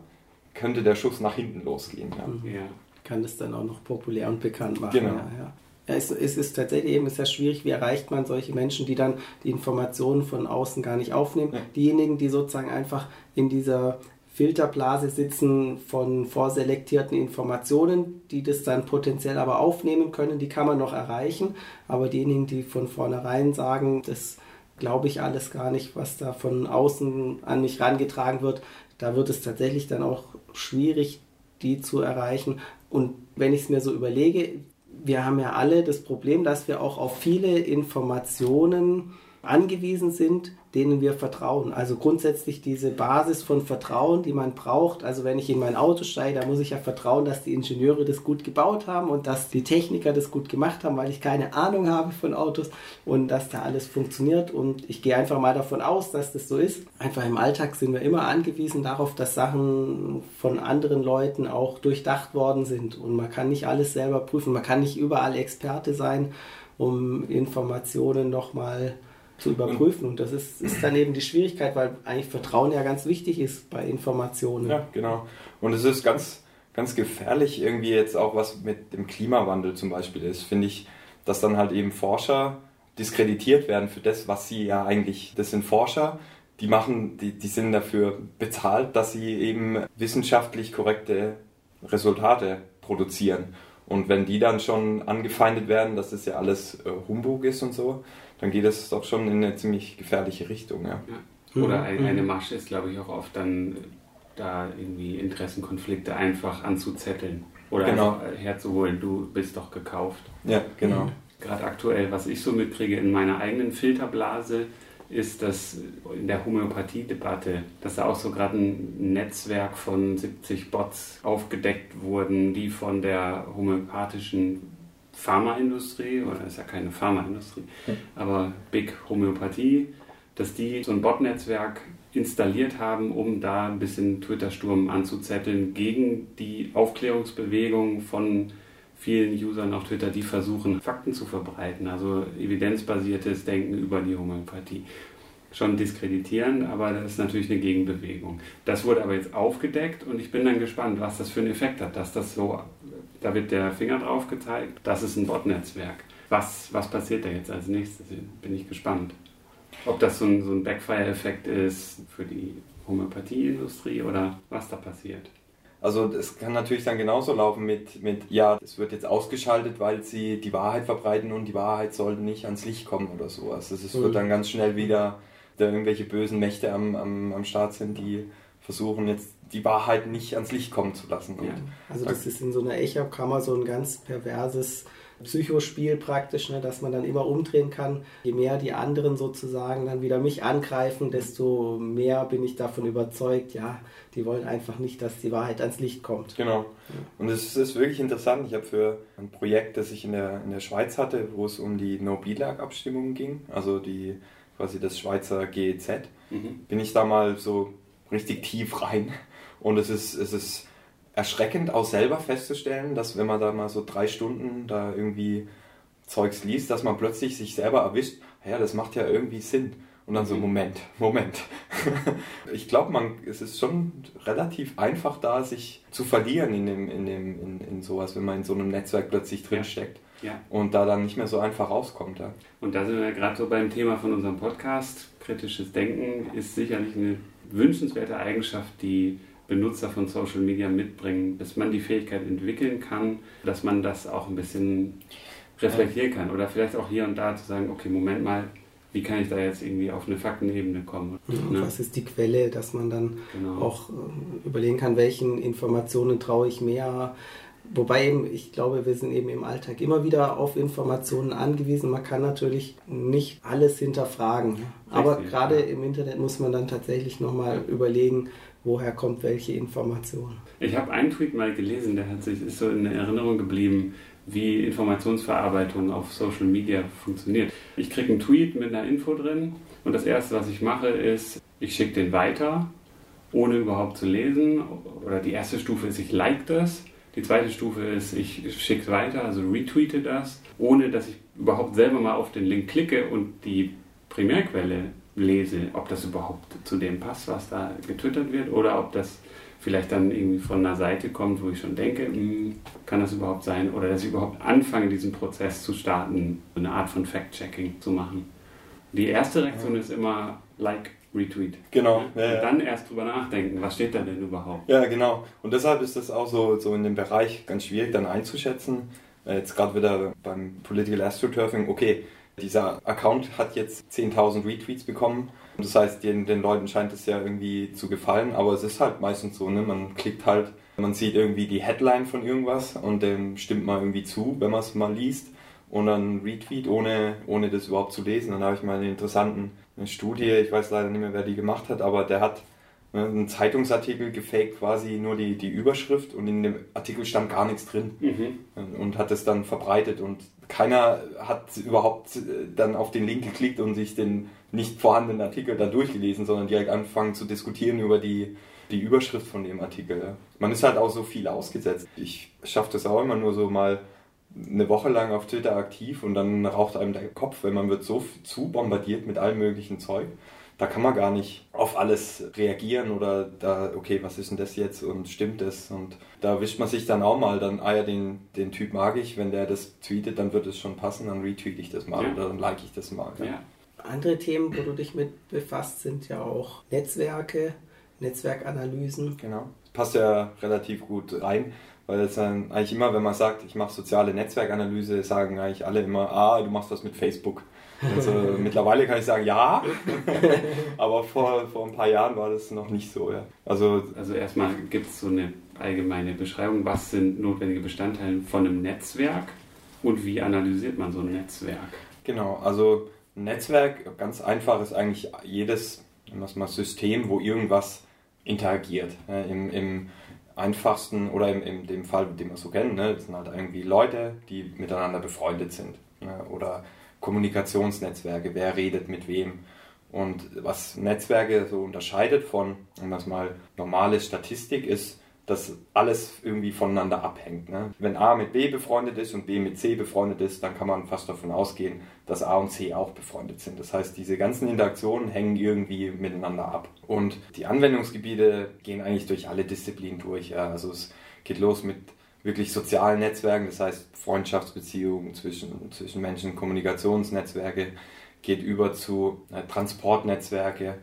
könnte der Schuss nach hinten losgehen. Ja. Mhm. ja. Kann das dann auch noch populär und bekannt machen. Genau. Ja, ja. Ja, es, es, ist tatsächlich eben sehr schwierig, wie erreicht man solche Menschen, die dann die Informationen von außen gar nicht aufnehmen. Ja. Diejenigen, die sozusagen einfach in dieser Filterblase sitzen von vorselektierten Informationen, die das dann potenziell aber aufnehmen können, die kann man noch erreichen. Aber diejenigen, die von vornherein sagen, das glaube ich alles gar nicht, was da von außen an mich rangetragen wird, da wird es tatsächlich dann auch schwierig, die zu erreichen. Und wenn ich es mir so überlege, wir haben ja alle das Problem, dass wir auch auf viele Informationen angewiesen sind, denen wir vertrauen. Also grundsätzlich diese Basis von Vertrauen, die man braucht. Also wenn ich in mein Auto steige, da muss ich ja vertrauen, dass die Ingenieure das gut gebaut haben und dass die Techniker das gut gemacht haben, weil ich keine Ahnung habe von Autos und dass da alles funktioniert. Und ich gehe einfach mal davon aus, dass das so ist. Einfach im Alltag sind wir immer angewiesen darauf, dass Sachen von anderen Leuten auch durchdacht worden sind. Und man kann nicht alles selber prüfen. Man kann nicht überall Experte sein, um Informationen nochmal zu überprüfen. Und das ist, ist dann eben die Schwierigkeit, weil eigentlich Vertrauen ja ganz wichtig ist bei Informationen. Ja, genau. Und es ist ganz, ganz gefährlich irgendwie jetzt auch, was mit dem Klimawandel zum Beispiel ist, finde ich, dass dann halt eben Forscher diskreditiert werden für das, was sie ja eigentlich, das sind Forscher, die machen, die, die sind dafür bezahlt, dass sie eben wissenschaftlich korrekte Resultate produzieren. Und wenn die dann schon angefeindet werden, dass das ja alles äh, Humbug ist und so, dann geht es doch schon in eine ziemlich gefährliche Richtung. Ja. ja. Oder mhm. eine Masche ist, glaube ich, auch oft dann da irgendwie Interessenkonflikte einfach anzuzetteln oder genau. herzuholen. Du bist doch gekauft. Ja, genau. Mhm. Gerade aktuell, was ich so mitkriege in meiner eigenen Filterblase, ist, dass in der Homöopathie-Debatte, dass da auch so gerade ein Netzwerk von 70 Bots aufgedeckt wurden, die von der homöopathischen Pharmaindustrie, oder ist ja keine Pharmaindustrie, aber Big Homöopathie, dass die so ein Bot-Netzwerk installiert haben, um da ein bisschen Twitter-Sturm anzuzetteln gegen die Aufklärungsbewegung von vielen Usern auf Twitter, die versuchen, Fakten zu verbreiten, also evidenzbasiertes Denken über die Homöopathie. Schon diskreditieren, aber das ist natürlich eine Gegenbewegung. Das wurde aber jetzt aufgedeckt und ich bin dann gespannt, was das für einen Effekt hat, dass das so da wird der Finger drauf gezeigt. Das ist ein Bot-Netzwerk. Was, was passiert da jetzt als nächstes? Bin ich gespannt. Ob das so ein, so ein Backfire-Effekt ist für die Homöopathieindustrie oder was da passiert. Also es kann natürlich dann genauso laufen mit, mit, ja, es wird jetzt ausgeschaltet, weil sie die Wahrheit verbreiten und die Wahrheit sollte nicht ans Licht kommen oder sowas. Also es wird dann ganz schnell wieder da irgendwelche bösen Mächte am, am, am Start sind, die versuchen jetzt die Wahrheit nicht ans Licht kommen zu lassen. Ja. Also das ist in so einer Echo-Kammer so ein ganz perverses Psychospiel praktisch, ne, dass man dann immer umdrehen kann. Je mehr die anderen sozusagen dann wieder mich angreifen, desto mehr bin ich davon überzeugt, ja, die wollen einfach nicht, dass die Wahrheit ans Licht kommt. Genau. Und es ist wirklich interessant. Ich habe für ein Projekt, das ich in der, in der Schweiz hatte, wo es um die No-Bilag-Abstimmung ging, also die quasi das Schweizer GEZ, mhm. bin ich da mal so richtig tief rein und es ist, es ist erschreckend auch selber festzustellen, dass wenn man da mal so drei Stunden da irgendwie Zeugs liest, dass man plötzlich sich selber erwischt, ja, das macht ja irgendwie Sinn. Und dann so, mhm. Moment, Moment. ich glaube, man, es ist schon relativ einfach da, sich zu verlieren in, dem, in, dem, in, in sowas, wenn man in so einem Netzwerk plötzlich drinsteckt. Ja. ja. Und da dann nicht mehr so einfach rauskommt. Ja. Und da sind wir gerade so beim Thema von unserem Podcast. Kritisches Denken ist sicherlich eine wünschenswerte Eigenschaft, die Benutzer von Social Media mitbringen, dass man die Fähigkeit entwickeln kann, dass man das auch ein bisschen reflektieren kann oder vielleicht auch hier und da zu sagen, okay, Moment mal, wie kann ich da jetzt irgendwie auf eine Faktenebene kommen? Ja, ne? Was ist die Quelle, dass man dann genau. auch äh, überlegen kann, welchen Informationen traue ich mehr, Wobei eben, ich glaube, wir sind eben im Alltag immer wieder auf Informationen angewiesen. Man kann natürlich nicht alles hinterfragen. Richtig, Aber gerade ja. im Internet muss man dann tatsächlich nochmal ja. überlegen, woher kommt welche Information. Ich habe einen Tweet mal gelesen, der hat sich ist so in Erinnerung geblieben, wie Informationsverarbeitung auf Social Media funktioniert. Ich kriege einen Tweet mit einer Info drin und das erste, was ich mache, ist, ich schicke den weiter, ohne überhaupt zu lesen. Oder die erste Stufe ist, ich like das. Die zweite Stufe ist, ich schicke es weiter, also retweete das, ohne dass ich überhaupt selber mal auf den Link klicke und die Primärquelle lese, ob das überhaupt zu dem passt, was da getwittert wird, oder ob das vielleicht dann irgendwie von einer Seite kommt, wo ich schon denke, hm, kann das überhaupt sein? Oder dass ich überhaupt anfange, diesen Prozess zu starten, eine Art von Fact-Checking zu machen. Die erste Reaktion ist immer Like, Retweet. Genau. Ja, ja, und dann erst drüber nachdenken, was steht da denn überhaupt? Ja, genau. Und deshalb ist das auch so, so in dem Bereich ganz schwierig dann einzuschätzen. Äh, jetzt gerade wieder beim Political Astroturfing, okay, dieser Account hat jetzt 10.000 Retweets bekommen. Das heißt, den, den Leuten scheint es ja irgendwie zu gefallen, aber es ist halt meistens so, ne? man klickt halt, man sieht irgendwie die Headline von irgendwas und dem stimmt man irgendwie zu, wenn man es mal liest und dann Retweet, ohne, ohne das überhaupt zu lesen. Dann habe ich mal eine interessante eine Studie, ich weiß leider nicht mehr, wer die gemacht hat, aber der hat ne, einen Zeitungsartikel gefaked, quasi nur die, die Überschrift und in dem Artikel stand gar nichts drin mhm. und hat es dann verbreitet und keiner hat überhaupt äh, dann auf den Link geklickt und sich den nicht vorhandenen Artikel da durchgelesen, sondern direkt angefangen zu diskutieren über die, die Überschrift von dem Artikel. Man ist halt auch so viel ausgesetzt. Ich schaffe das auch immer nur so mal eine Woche lang auf Twitter aktiv und dann raucht einem der Kopf, weil man wird so zu bombardiert mit allem möglichen Zeug. Da kann man gar nicht auf alles reagieren oder da, okay, was ist denn das jetzt und stimmt das? Und da wischt man sich dann auch mal, dann, ah ja, den, den Typ mag ich, wenn der das tweetet, dann wird es schon passen, dann retweete ich das mal ja. oder dann like ich das mal. Ja. Ja. Andere Themen, wo du dich mit befasst, sind ja auch Netzwerke, Netzwerkanalysen. Genau. Passt ja relativ gut rein. Weil es dann eigentlich immer, wenn man sagt, ich mache soziale Netzwerkanalyse, sagen eigentlich alle immer, ah, du machst was mit Facebook. Also, mittlerweile kann ich sagen, ja, aber vor, vor ein paar Jahren war das noch nicht so. Ja. Also, also erstmal gibt es so eine allgemeine Beschreibung, was sind notwendige Bestandteile von einem Netzwerk und wie analysiert man so ein Netzwerk? Genau, also ein Netzwerk, ganz einfach, ist eigentlich jedes mal, System, wo irgendwas interagiert. Im, im einfachsten, oder in, in dem Fall, den wir so kennen, ne, das sind halt irgendwie Leute, die miteinander befreundet sind. Ne, oder Kommunikationsnetzwerke, wer redet mit wem. Und was Netzwerke so unterscheidet von, um das mal normale Statistik ist, dass alles irgendwie voneinander abhängt. Ne? Wenn A mit B befreundet ist und B mit C befreundet ist, dann kann man fast davon ausgehen, dass A und C auch befreundet sind. Das heißt, diese ganzen Interaktionen hängen irgendwie miteinander ab. Und die Anwendungsgebiete gehen eigentlich durch alle Disziplinen durch. Ja? Also es geht los mit wirklich sozialen Netzwerken, das heißt Freundschaftsbeziehungen zwischen, zwischen Menschen, Kommunikationsnetzwerke, geht über zu äh, Transportnetzwerke,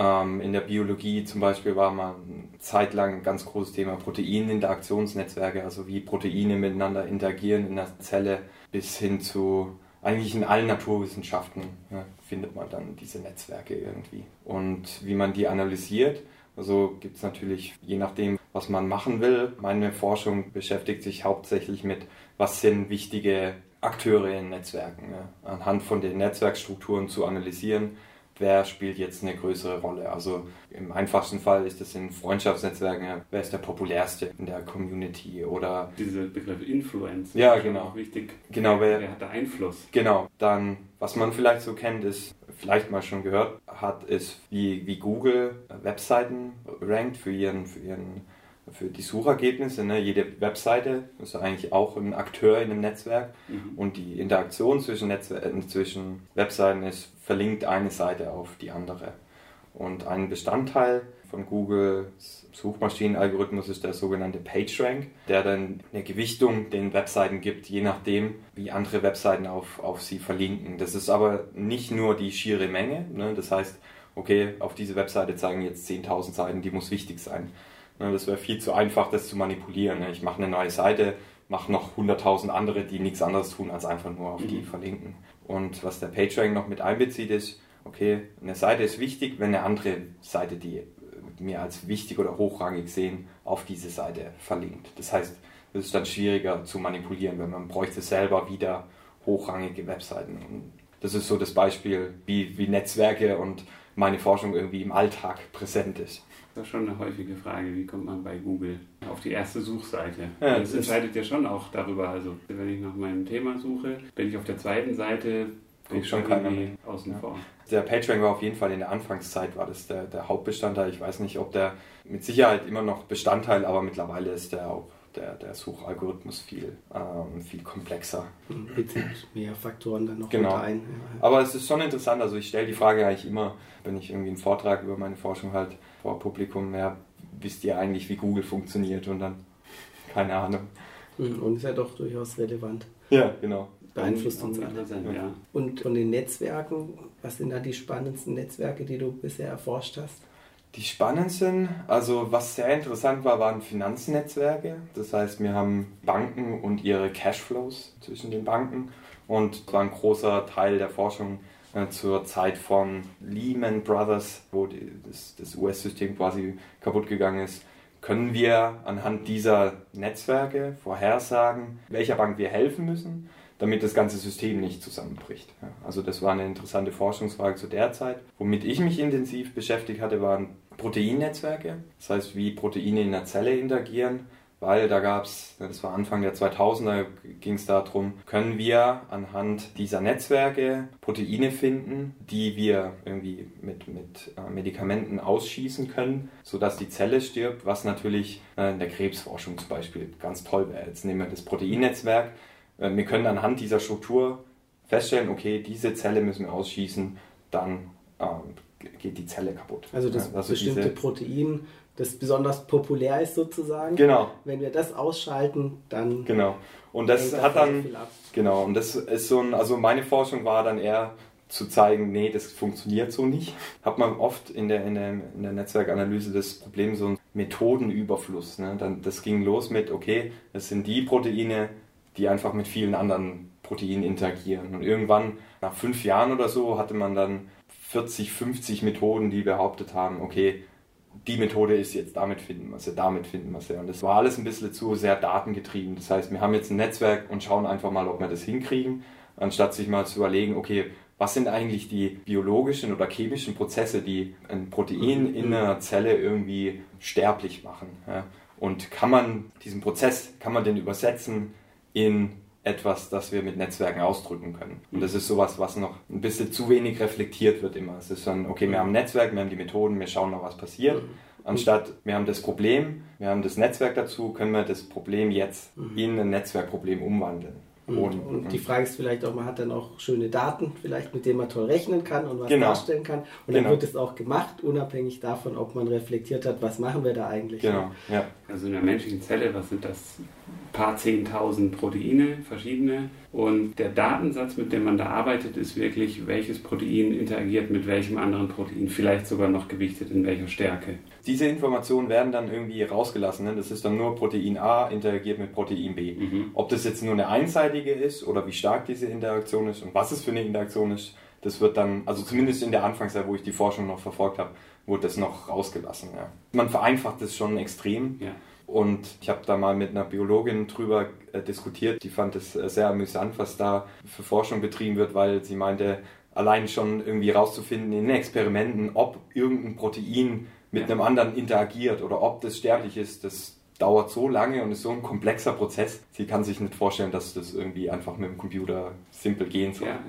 in der Biologie zum Beispiel war mal zeitlang ein ganz großes Thema Proteininteraktionsnetzwerke, also wie Proteine miteinander interagieren in der Zelle, bis hin zu eigentlich in allen Naturwissenschaften ja, findet man dann diese Netzwerke irgendwie. Und wie man die analysiert, also gibt es natürlich, je nachdem, was man machen will, meine Forschung beschäftigt sich hauptsächlich mit, was sind wichtige Akteure in Netzwerken. Ja, anhand von den Netzwerkstrukturen zu analysieren, wer spielt jetzt eine größere Rolle. Also im einfachsten Fall ist es in Freundschaftsnetzwerken, wer ist der populärste in der Community oder... Dieser Begriff Influence. Ja, genau. Wichtig. Genau, wer, wer hat da Einfluss? Genau. Dann, was man vielleicht so kennt, ist, vielleicht mal schon gehört hat, ist, wie, wie Google Webseiten rankt für ihren, für ihren für die Suchergebnisse. Ne? Jede Webseite ist eigentlich auch ein Akteur in einem Netzwerk mhm. und die Interaktion zwischen, Netzwer äh, zwischen Webseiten ist, verlinkt eine Seite auf die andere. Und ein Bestandteil von Googles Suchmaschinenalgorithmus ist der sogenannte PageRank, der dann eine Gewichtung den Webseiten gibt, je nachdem, wie andere Webseiten auf, auf sie verlinken. Das ist aber nicht nur die schiere Menge, ne? das heißt, okay, auf diese Webseite zeigen jetzt 10.000 Seiten, die muss wichtig sein, das wäre viel zu einfach, das zu manipulieren. Ne. Ich mache eine neue Seite, mache noch 100.000 andere, die nichts anderes tun, als einfach nur auf die mhm. verlinken. Und was der PageRank noch mit einbezieht, ist, okay, eine Seite ist wichtig, wenn eine andere Seite, die mir als wichtig oder hochrangig sehen, auf diese Seite verlinkt. Das heißt, Das ist dann schwieriger zu manipulieren, wenn man bräuchte selber wieder hochrangige Webseiten. Und das ist so das Beispiel, wie, wie Netzwerke und meine Forschung irgendwie im Alltag präsent ist. Das ist schon eine häufige Frage, wie kommt man bei Google auf die erste Suchseite? Ja, das entscheidet ja schon auch darüber. Also wenn ich nach meinem Thema suche, bin ich auf der zweiten Seite ich schon keiner außen ja. vor. Der PageRank war auf jeden Fall in der Anfangszeit war das der, der Hauptbestandteil. Ich weiß nicht, ob der mit Sicherheit immer noch Bestandteil, aber mittlerweile ist der auch der, der Suchalgorithmus viel, ähm, viel komplexer. Bezieht mehr Faktoren dann noch genau. ein. Ja. Aber es ist schon interessant, also ich stelle die Frage eigentlich immer, wenn ich irgendwie einen Vortrag über meine Forschung halt vor Publikum, ja, wisst ihr eigentlich, wie Google funktioniert und dann keine Ahnung. Hm, und ist ja doch durchaus relevant. Ja, genau. Beeinflusst uns alle. Ja. Und von den Netzwerken, was sind da die spannendsten Netzwerke, die du bisher erforscht hast? Die spannendsten, also was sehr interessant war, waren Finanznetzwerke. Das heißt, wir haben Banken und ihre Cashflows zwischen den Banken. Und das war ein großer Teil der Forschung zur Zeit von Lehman Brothers, wo das, das US-System quasi kaputt gegangen ist. Können wir anhand dieser Netzwerke vorhersagen, welcher Bank wir helfen müssen? damit das ganze System nicht zusammenbricht. Also das war eine interessante Forschungsfrage zu der Zeit. Womit ich mich intensiv beschäftigt hatte, waren Proteinnetzwerke. Das heißt, wie Proteine in der Zelle interagieren. Weil da gab es, das war Anfang der 2000er, ging es darum, können wir anhand dieser Netzwerke Proteine finden, die wir irgendwie mit, mit äh, Medikamenten ausschießen können, sodass die Zelle stirbt, was natürlich äh, in der Krebsforschung zum Beispiel ganz toll wäre. Jetzt nehmen wir das Proteinnetzwerk, äh, wir können anhand dieser Struktur feststellen, okay, diese Zelle müssen wir ausschießen, dann ähm, geht die Zelle kaputt. Also das also bestimmte Protein, das besonders populär ist sozusagen. Genau. Wenn wir das ausschalten, dann. Genau. Und das hat dann. Genau. Und das ist so ein, also meine Forschung war dann eher zu zeigen, nee, das funktioniert so nicht. Hat man oft in der, in der, in der Netzwerkanalyse das Problem, so ein Methodenüberfluss. Ne? Dann, das ging los mit, okay, das sind die Proteine, die einfach mit vielen anderen Proteinen interagieren. Und irgendwann, nach fünf Jahren oder so, hatte man dann 40, 50 Methoden, die behauptet haben, okay, die Methode ist jetzt damit finden wir sie, damit finden wir sie. Und das war alles ein bisschen zu sehr datengetrieben. Das heißt, wir haben jetzt ein Netzwerk und schauen einfach mal, ob wir das hinkriegen, anstatt sich mal zu überlegen, okay, was sind eigentlich die biologischen oder chemischen Prozesse, die ein Protein in einer Zelle irgendwie sterblich machen. Und kann man diesen Prozess, kann man den übersetzen in etwas, das wir mit Netzwerken ausdrücken können. Und das ist sowas, was noch ein bisschen zu wenig reflektiert wird immer. Es ist dann, okay, wir haben ein Netzwerk, wir haben die Methoden, wir schauen mal, was passiert. Anstatt, wir haben das Problem, wir haben das Netzwerk dazu, können wir das Problem jetzt in ein Netzwerkproblem umwandeln. Und, und, die Frage ist vielleicht auch, man hat dann auch schöne Daten, vielleicht mit denen man toll rechnen kann und was genau. darstellen kann. Und dann genau. wird es auch gemacht, unabhängig davon, ob man reflektiert hat, was machen wir da eigentlich. Genau, ja. Also in der menschlichen Zelle, was sind das? Paar zehntausend Proteine, verschiedene. Und der Datensatz, mit dem man da arbeitet, ist wirklich, welches Protein interagiert mit welchem anderen Protein, vielleicht sogar noch gewichtet in welcher Stärke. Diese Informationen werden dann irgendwie rausgelassen. Ne? Das ist dann nur Protein A interagiert mit Protein B. Mhm. Ob das jetzt nur eine einseitige ist oder wie stark diese Interaktion ist und was es für eine Interaktion ist, das wird dann, also zumindest in der Anfangszeit, wo ich die Forschung noch verfolgt habe, wurde das noch rausgelassen. Ja. Man vereinfacht das schon extrem. Ja. Und ich habe da mal mit einer Biologin drüber äh, diskutiert. Die fand es äh, sehr amüsant, was da für Forschung betrieben wird, weil sie meinte, allein schon irgendwie rauszufinden in Experimenten, ob irgendein Protein mit ja. einem anderen interagiert oder ob das sterblich ist, das dauert so lange und ist so ein komplexer Prozess. Sie kann sich nicht vorstellen, dass das irgendwie einfach mit dem Computer simpel gehen soll. Ja, ja.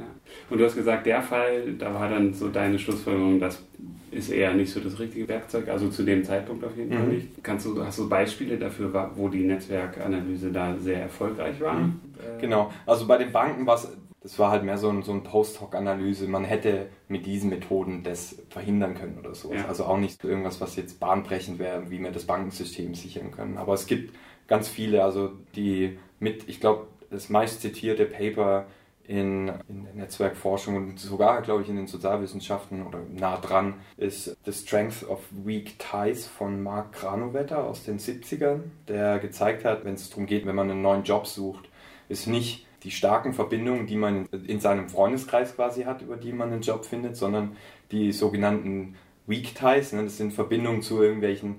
Und du hast gesagt, der Fall, da war dann so deine Schlussfolgerung, das ist eher nicht so das richtige Werkzeug, also zu dem Zeitpunkt auf jeden Fall mhm. nicht. Kannst du, hast du Beispiele dafür, wo die Netzwerkanalyse da sehr erfolgreich war? Mhm. Genau, also bei den Banken war es das war halt mehr so ein, so ein Post-Hoc-Analyse. Man hätte mit diesen Methoden das verhindern können oder so. Ja. Also auch nicht irgendwas, was jetzt bahnbrechend wäre, wie wir das Bankensystem sichern können. Aber es gibt ganz viele, also die mit, ich glaube, das meist zitierte Paper in, in der Netzwerkforschung und sogar, glaube ich, in den Sozialwissenschaften oder nah dran ist The Strength of Weak Ties von Mark Granovetter aus den 70ern, der gezeigt hat, wenn es darum geht, wenn man einen neuen Job sucht, ist nicht die starken Verbindungen, die man in seinem Freundeskreis quasi hat, über die man einen Job findet, sondern die sogenannten Weak Ties. Ne? Das sind Verbindungen zu irgendwelchen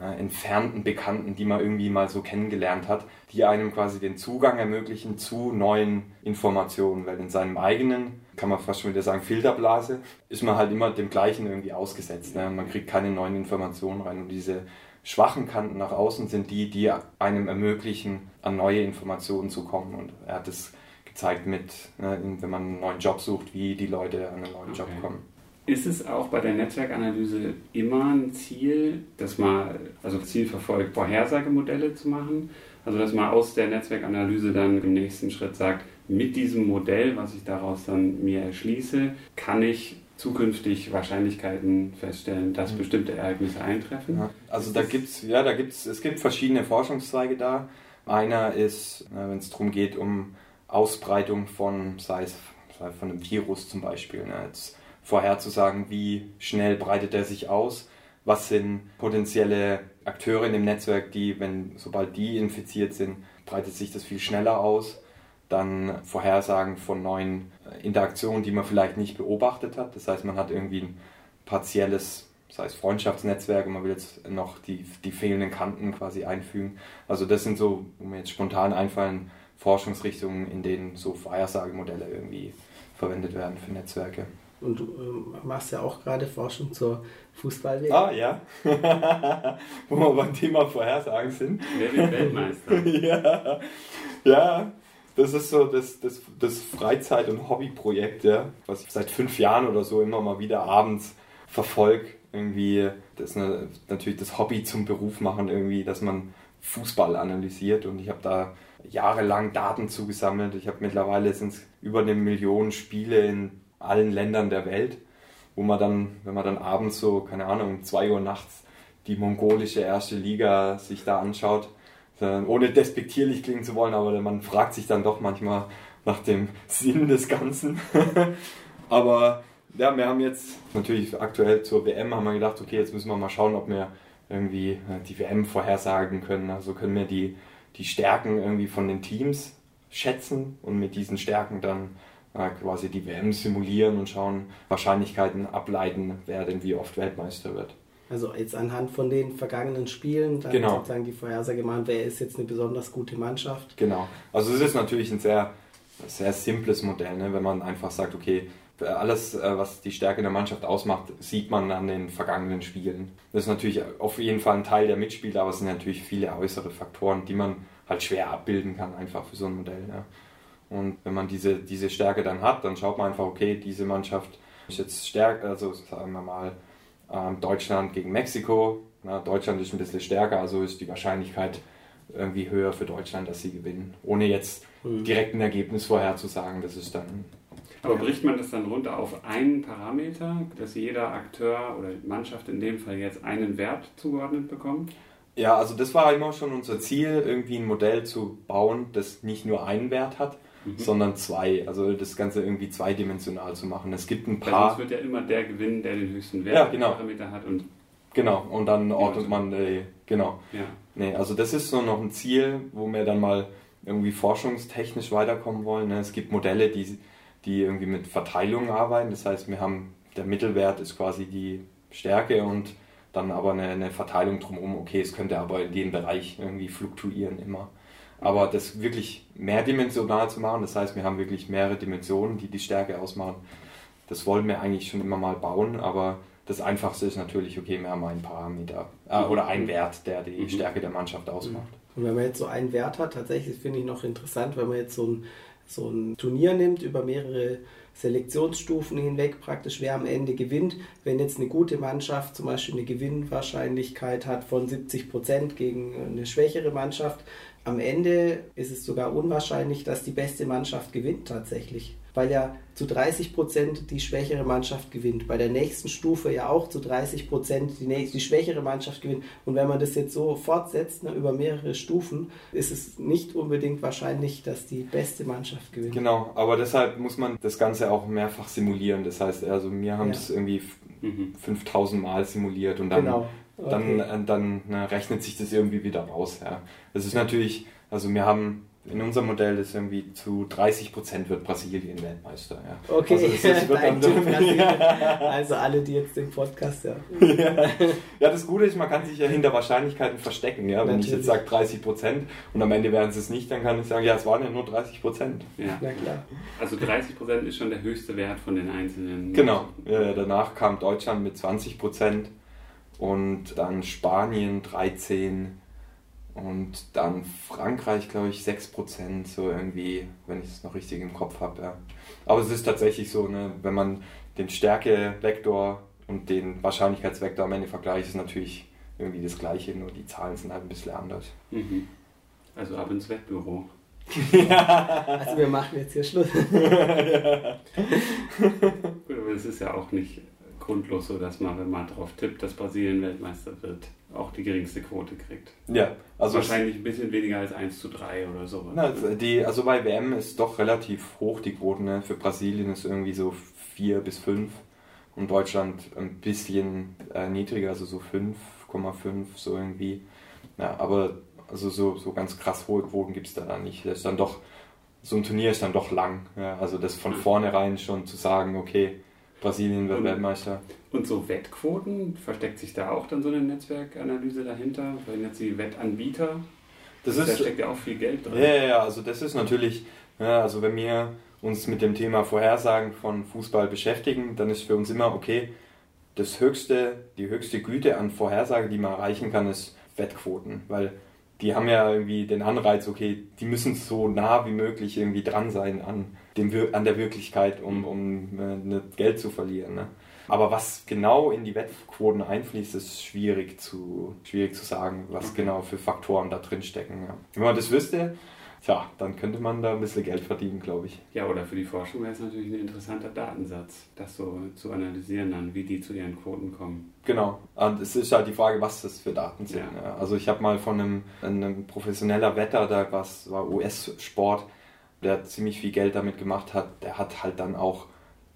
äh, entfernten Bekannten, die man irgendwie mal so kennengelernt hat, die einem quasi den Zugang ermöglichen zu neuen Informationen, weil in seinem eigenen, kann man fast schon wieder sagen, Filterblase, ist man halt immer dem Gleichen irgendwie ausgesetzt. Ne? Man kriegt keine neuen Informationen rein und diese schwachen Kanten nach außen sind die, die einem ermöglichen, an neue Informationen zu kommen. Und er hat es gezeigt mit, ne, wenn man einen neuen Job sucht, wie die Leute an einen neuen okay. Job kommen. Ist es auch bei der Netzwerkanalyse immer ein Ziel, dass man, also Ziel verfolgt, Vorhersagemodelle zu machen? Also dass man aus der Netzwerkanalyse dann im nächsten Schritt sagt, mit diesem Modell, was ich daraus dann mir erschließe, kann ich zukünftig Wahrscheinlichkeiten feststellen, dass mhm. bestimmte Ereignisse eintreffen. Ja, also da gibt's, ja, da gibt's, es gibt verschiedene Forschungszweige da. Einer ist, wenn es darum geht, um Ausbreitung von, sei es von einem Virus zum Beispiel. Ne, jetzt vorherzusagen, wie schnell breitet er sich aus, was sind potenzielle Akteure in dem Netzwerk, die, wenn sobald die infiziert sind, breitet sich das viel schneller aus. Dann Vorhersagen von neuen äh, Interaktionen, die man vielleicht nicht beobachtet hat. Das heißt, man hat irgendwie ein partielles, sei es Freundschaftsnetzwerk, und man will jetzt noch die, die fehlenden Kanten quasi einfügen. Also das sind so, wo mir jetzt spontan einfallen, Forschungsrichtungen, in denen so Vorhersagemodelle irgendwie verwendet werden für Netzwerke. Und du äh, machst ja auch gerade Forschung zur fußball Ah, ja. Wo wir beim Thema Vorhersagen sind. Wer wird Weltmeister? ja. ja, das ist so das, das, das Freizeit- und Hobbyprojekt, ja, was ich seit fünf Jahren oder so immer mal wieder abends verfolge. Irgendwie, das ist natürlich das Hobby zum Beruf machen, irgendwie, dass man Fußball analysiert und ich habe da jahrelang Daten zugesammelt. Ich habe mittlerweile sind über eine Million Spiele in allen Ländern der Welt, wo man dann, wenn man dann abends so, keine Ahnung, um 2 Uhr nachts die mongolische erste Liga sich da anschaut, ohne despektierlich klingen zu wollen, aber man fragt sich dann doch manchmal nach dem Sinn des Ganzen. aber ja, wir haben jetzt natürlich aktuell zur WM haben wir gedacht, okay, jetzt müssen wir mal schauen, ob wir irgendwie äh, die WM vorhersagen können. Also können wir die, die Stärken irgendwie von den Teams schätzen und mit diesen Stärken dann äh, quasi die WM simulieren und schauen, Wahrscheinlichkeiten ableiten, wer denn wie oft Weltmeister wird. Also jetzt anhand von den vergangenen Spielen dann genau. sozusagen die Vorhersage machen, wer ist jetzt eine besonders gute Mannschaft. Genau. Also es ist natürlich ein sehr, sehr simples Modell, ne? wenn man einfach sagt, okay, alles, äh, was die Stärke der Mannschaft ausmacht, sieht man an den vergangenen Spielen. Das ist natürlich auf jeden Fall ein Teil der Mitspieler, aber es sind natürlich viele äußere Faktoren, die man halt schwer abbilden kann, einfach für so ein Modell. Ja. Und wenn man diese, diese Stärke dann hat, dann schaut man einfach, okay, diese Mannschaft ist jetzt stärker, also sagen wir mal ähm, Deutschland gegen Mexiko. Na, Deutschland ist ein bisschen stärker, also ist die Wahrscheinlichkeit irgendwie höher für Deutschland, dass sie gewinnen. Ohne jetzt mhm. direkt ein Ergebnis vorherzusagen, das ist dann. Aber bricht man das dann runter auf einen Parameter, dass jeder Akteur oder Mannschaft in dem Fall jetzt einen Wert zugeordnet bekommt? Ja, also das war immer schon unser Ziel, irgendwie ein Modell zu bauen, das nicht nur einen Wert hat, mhm. sondern zwei. Also das Ganze irgendwie zweidimensional zu machen. Es gibt ein paar. Es wird ja immer der gewinnen, der den höchsten Wert ja, genau. Parameter hat und Genau, und dann ordnet man, äh, genau. Ja. Nee, also das ist so noch ein Ziel, wo wir dann mal irgendwie forschungstechnisch weiterkommen wollen. Ne? Es gibt Modelle, die, die irgendwie mit Verteilungen arbeiten. Das heißt, wir haben, der Mittelwert ist quasi die Stärke und dann aber eine, eine Verteilung drumherum. Okay, es könnte aber in dem Bereich irgendwie fluktuieren immer. Aber das wirklich mehrdimensional zu machen, das heißt, wir haben wirklich mehrere Dimensionen, die die Stärke ausmachen, das wollen wir eigentlich schon immer mal bauen, aber das Einfachste ist natürlich, okay, wir haben einen Parameter äh, oder einen Wert, der die mhm. Stärke der Mannschaft ausmacht. Und wenn man jetzt so einen Wert hat, tatsächlich finde ich noch interessant, wenn man jetzt so ein, so ein Turnier nimmt über mehrere Selektionsstufen hinweg, praktisch wer am Ende gewinnt. Wenn jetzt eine gute Mannschaft zum Beispiel eine Gewinnwahrscheinlichkeit hat von 70 Prozent gegen eine schwächere Mannschaft, am Ende ist es sogar unwahrscheinlich, dass die beste Mannschaft gewinnt tatsächlich. Weil ja zu 30 Prozent die schwächere Mannschaft gewinnt. Bei der nächsten Stufe ja auch zu 30 Prozent die, die schwächere Mannschaft gewinnt. Und wenn man das jetzt so fortsetzt, ne, über mehrere Stufen, ist es nicht unbedingt wahrscheinlich, dass die beste Mannschaft gewinnt. Genau, aber deshalb muss man das Ganze auch mehrfach simulieren. Das heißt, also wir haben es ja. irgendwie 5000 mhm. Mal simuliert und dann genau. Dann, okay. dann, dann na, rechnet sich das irgendwie wieder raus. Ja. Das ist natürlich, also wir haben in unserem Modell ist irgendwie zu 30 Prozent wird Brasilien Weltmeister. Ja. Okay, also, das ist, wird also alle, die jetzt den Podcast ja. ja. ja, das Gute ist, man kann sich ja hinter Wahrscheinlichkeiten verstecken. Ja? Wenn ich Natürlich. jetzt sage 30 Prozent und am Ende wären es es nicht, dann kann ich sagen, ja, es waren ja nur 30 Prozent. Ja. Na klar. Also 30 Prozent ist schon der höchste Wert von den einzelnen. Genau. Ja, danach kam Deutschland mit 20 Prozent und dann Spanien 13 und dann Frankreich, glaube ich, 6 Prozent, so irgendwie, wenn ich es noch richtig im Kopf habe. Ja. Aber es ist tatsächlich so, ne, wenn man den Stärkevektor und den Wahrscheinlichkeitsvektor am Ende vergleicht, ist natürlich irgendwie das Gleiche, nur die Zahlen sind halt ein bisschen anders. Mhm. Also ab ins Wettbüro. Also wir machen jetzt hier Schluss. Gut, aber es ist ja auch nicht grundlos so, dass man, wenn man darauf tippt, dass Brasilien Weltmeister wird, auch die geringste Quote kriegt. Ja, also Wahrscheinlich ein bisschen weniger als 1 zu 3 oder so. Na, die, also bei WM ist doch relativ hoch die Quote. Ne? Für Brasilien ist irgendwie so 4 bis 5 und Deutschland ein bisschen äh, niedriger, also so 5,5 so irgendwie. Ja, aber also so, so ganz krass hohe Quoten gibt es da dann nicht. Das ist dann doch, so ein Turnier ist dann doch lang. Ja? Also das von vornherein schon zu sagen, okay, Brasilien wird Und- Weltmeister. Und so Wettquoten, versteckt sich da auch dann so eine Netzwerkanalyse dahinter? Wenn jetzt die Wettanbieter, Das da ist, steckt ja auch viel Geld drin. Ja, ja, ja, also das ist natürlich, ja, also wenn wir uns mit dem Thema Vorhersagen von Fußball beschäftigen, dann ist für uns immer, okay, das höchste, die höchste Güte an Vorhersage, die man erreichen kann, ist Wettquoten, weil die haben ja irgendwie den Anreiz, okay, die müssen so nah wie möglich irgendwie dran sein an, dem, an der Wirklichkeit, um, um äh, nicht Geld zu verlieren. Ne? Aber was genau in die Wettquoten einfließt, ist schwierig zu, schwierig zu sagen, was Okay. genau für Faktoren da drin stecken. Ja. Wenn man das wüsste, tja, dann könnte man da ein bisschen Geld verdienen, glaube ich. Ja, oder für die Forschung wäre es natürlich ein interessanter Datensatz, das so zu analysieren dann, wie die zu ihren Quoten kommen. Genau. Und es ist halt die Frage, was das für Daten sind. Ja. Ja. Also ich habe mal von einem, einem professioneller Wetter, da was war US-Sport, der ziemlich viel Geld damit gemacht hat, der hat halt dann auch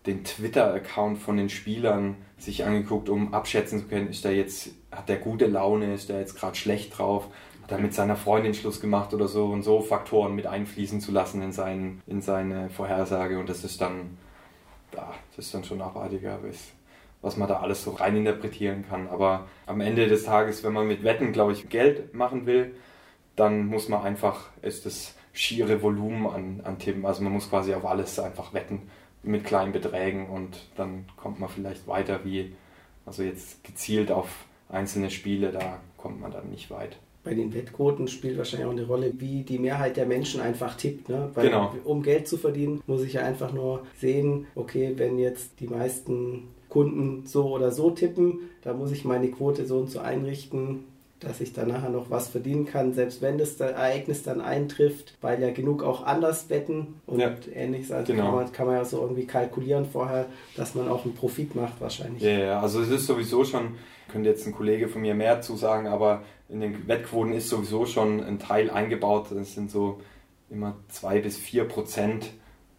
den Twitter-Account von den Spielern sich angeguckt, um abschätzen zu können, ist der jetzt, hat der gute Laune, ist der jetzt gerade schlecht drauf, hat er mit seiner Freundin Schluss gemacht oder so? Und so Faktoren mit einfließen zu lassen in, seinen, in seine Vorhersage. Und das ist dann, das ist dann schon abartiger, was- was man da alles so rein interpretieren kann. Aber am Ende des Tages, wenn man mit Wetten, glaube ich, Geld machen will, dann muss man einfach, ist das schiere Volumen an, an Tippen. Also man muss quasi auf alles einfach wetten mit kleinen Beträgen und dann kommt man vielleicht weiter wie, also jetzt gezielt auf einzelne Spiele, da kommt man dann nicht weit. Bei den Wettquoten spielt wahrscheinlich auch eine Rolle, wie die Mehrheit der Menschen einfach tippt. Ne? Weil Genau. um Geld zu verdienen, muss ich ja einfach nur sehen, okay, wenn jetzt die meisten Kunden so oder so tippen, dann muss ich meine Quote so und so einrichten, dass ich dann nachher noch was verdienen kann, selbst wenn das Ereignis dann eintrifft, weil ja genug auch anders wetten und Ja. ähnliches. Also Genau. kann, man, kann man ja so irgendwie kalkulieren vorher, dass man auch einen Profit macht wahrscheinlich. Ja, ja, also es ist sowieso schon, könnte jetzt ein Kollege von mir mehr zu sagen, aber in den Wettquoten ist sowieso schon ein Teil eingebaut. Das sind so immer zwei bis vier Prozent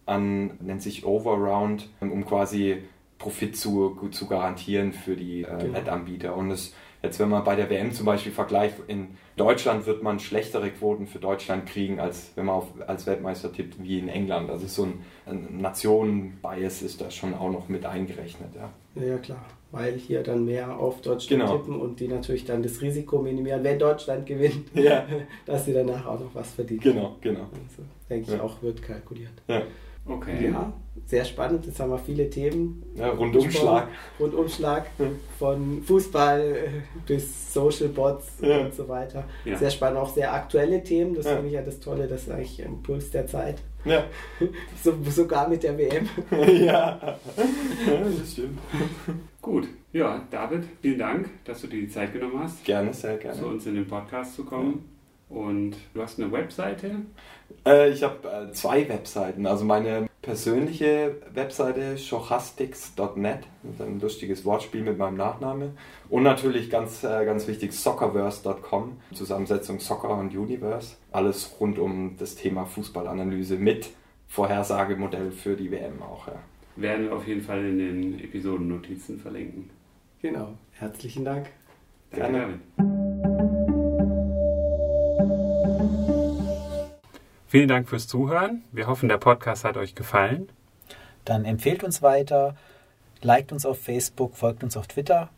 an, nennt sich Overround, um quasi Profit zu, zu garantieren für die äh, Genau. Wettanbieter. Und es, jetzt, wenn man bei der WM zum Beispiel vergleicht, in Deutschland wird man schlechtere Quoten für Deutschland kriegen, als wenn man auf, als Weltmeister tippt wie in England. Also so ein, ein Nationen-Bias ist da schon auch noch mit eingerechnet. Ja. Ja, klar. Weil hier dann mehr auf Deutschland Genau. tippen und die natürlich dann das Risiko minimieren, wenn Deutschland gewinnt, Ja. dass sie danach auch noch was verdienen. Genau, genau. Also, denke ich Ja. auch, wird kalkuliert. Ja, Okay. Ja, sehr spannend. Jetzt haben wir viele Themen. ja Rundumschlag. Rundumschlag von Fußball bis Social Bots Ja. und so weiter. Ja. Sehr spannend, auch sehr aktuelle Themen. Das Ja. finde ich ja das Tolle, das ist eigentlich im Puls der Zeit. Ja. So, sogar mit der WM. ja. ja, das stimmt. Gut. Ja, David, vielen Dank, dass du dir die Zeit genommen hast, Gerne, sehr zu gerne. uns in den Podcast zu kommen. Und du hast eine Webseite. Äh, ich habe äh, zwei Webseiten. Also meine persönliche Webseite schochastics.net, das ist ein lustiges Wortspiel mit meinem Nachname. Und natürlich ganz, äh, ganz wichtig soccerverse.com, Zusammensetzung Soccer und Universe. Alles rund um das Thema Fußballanalyse mit Vorhersagemodell für die WM auch. Ja. Werden wir auf jeden Fall in den Episodennotizen verlinken. Genau. Herzlichen Dank. Danke, Gerne. David. Vielen Dank fürs Zuhören. Wir hoffen, der Podcast hat euch gefallen. Dann empfehlt uns weiter, liked uns auf Facebook, folgt uns auf Twitter.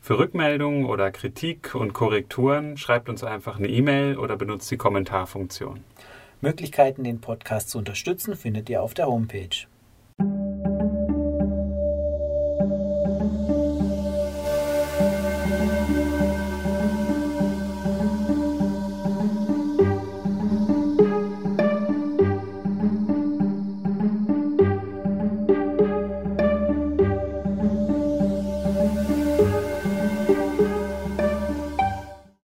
Für Rückmeldungen oder Kritik und Korrekturen schreibt uns einfach eine E-Mail oder benutzt die Kommentarfunktion. Möglichkeiten, den Podcast zu unterstützen, findet ihr auf der Homepage.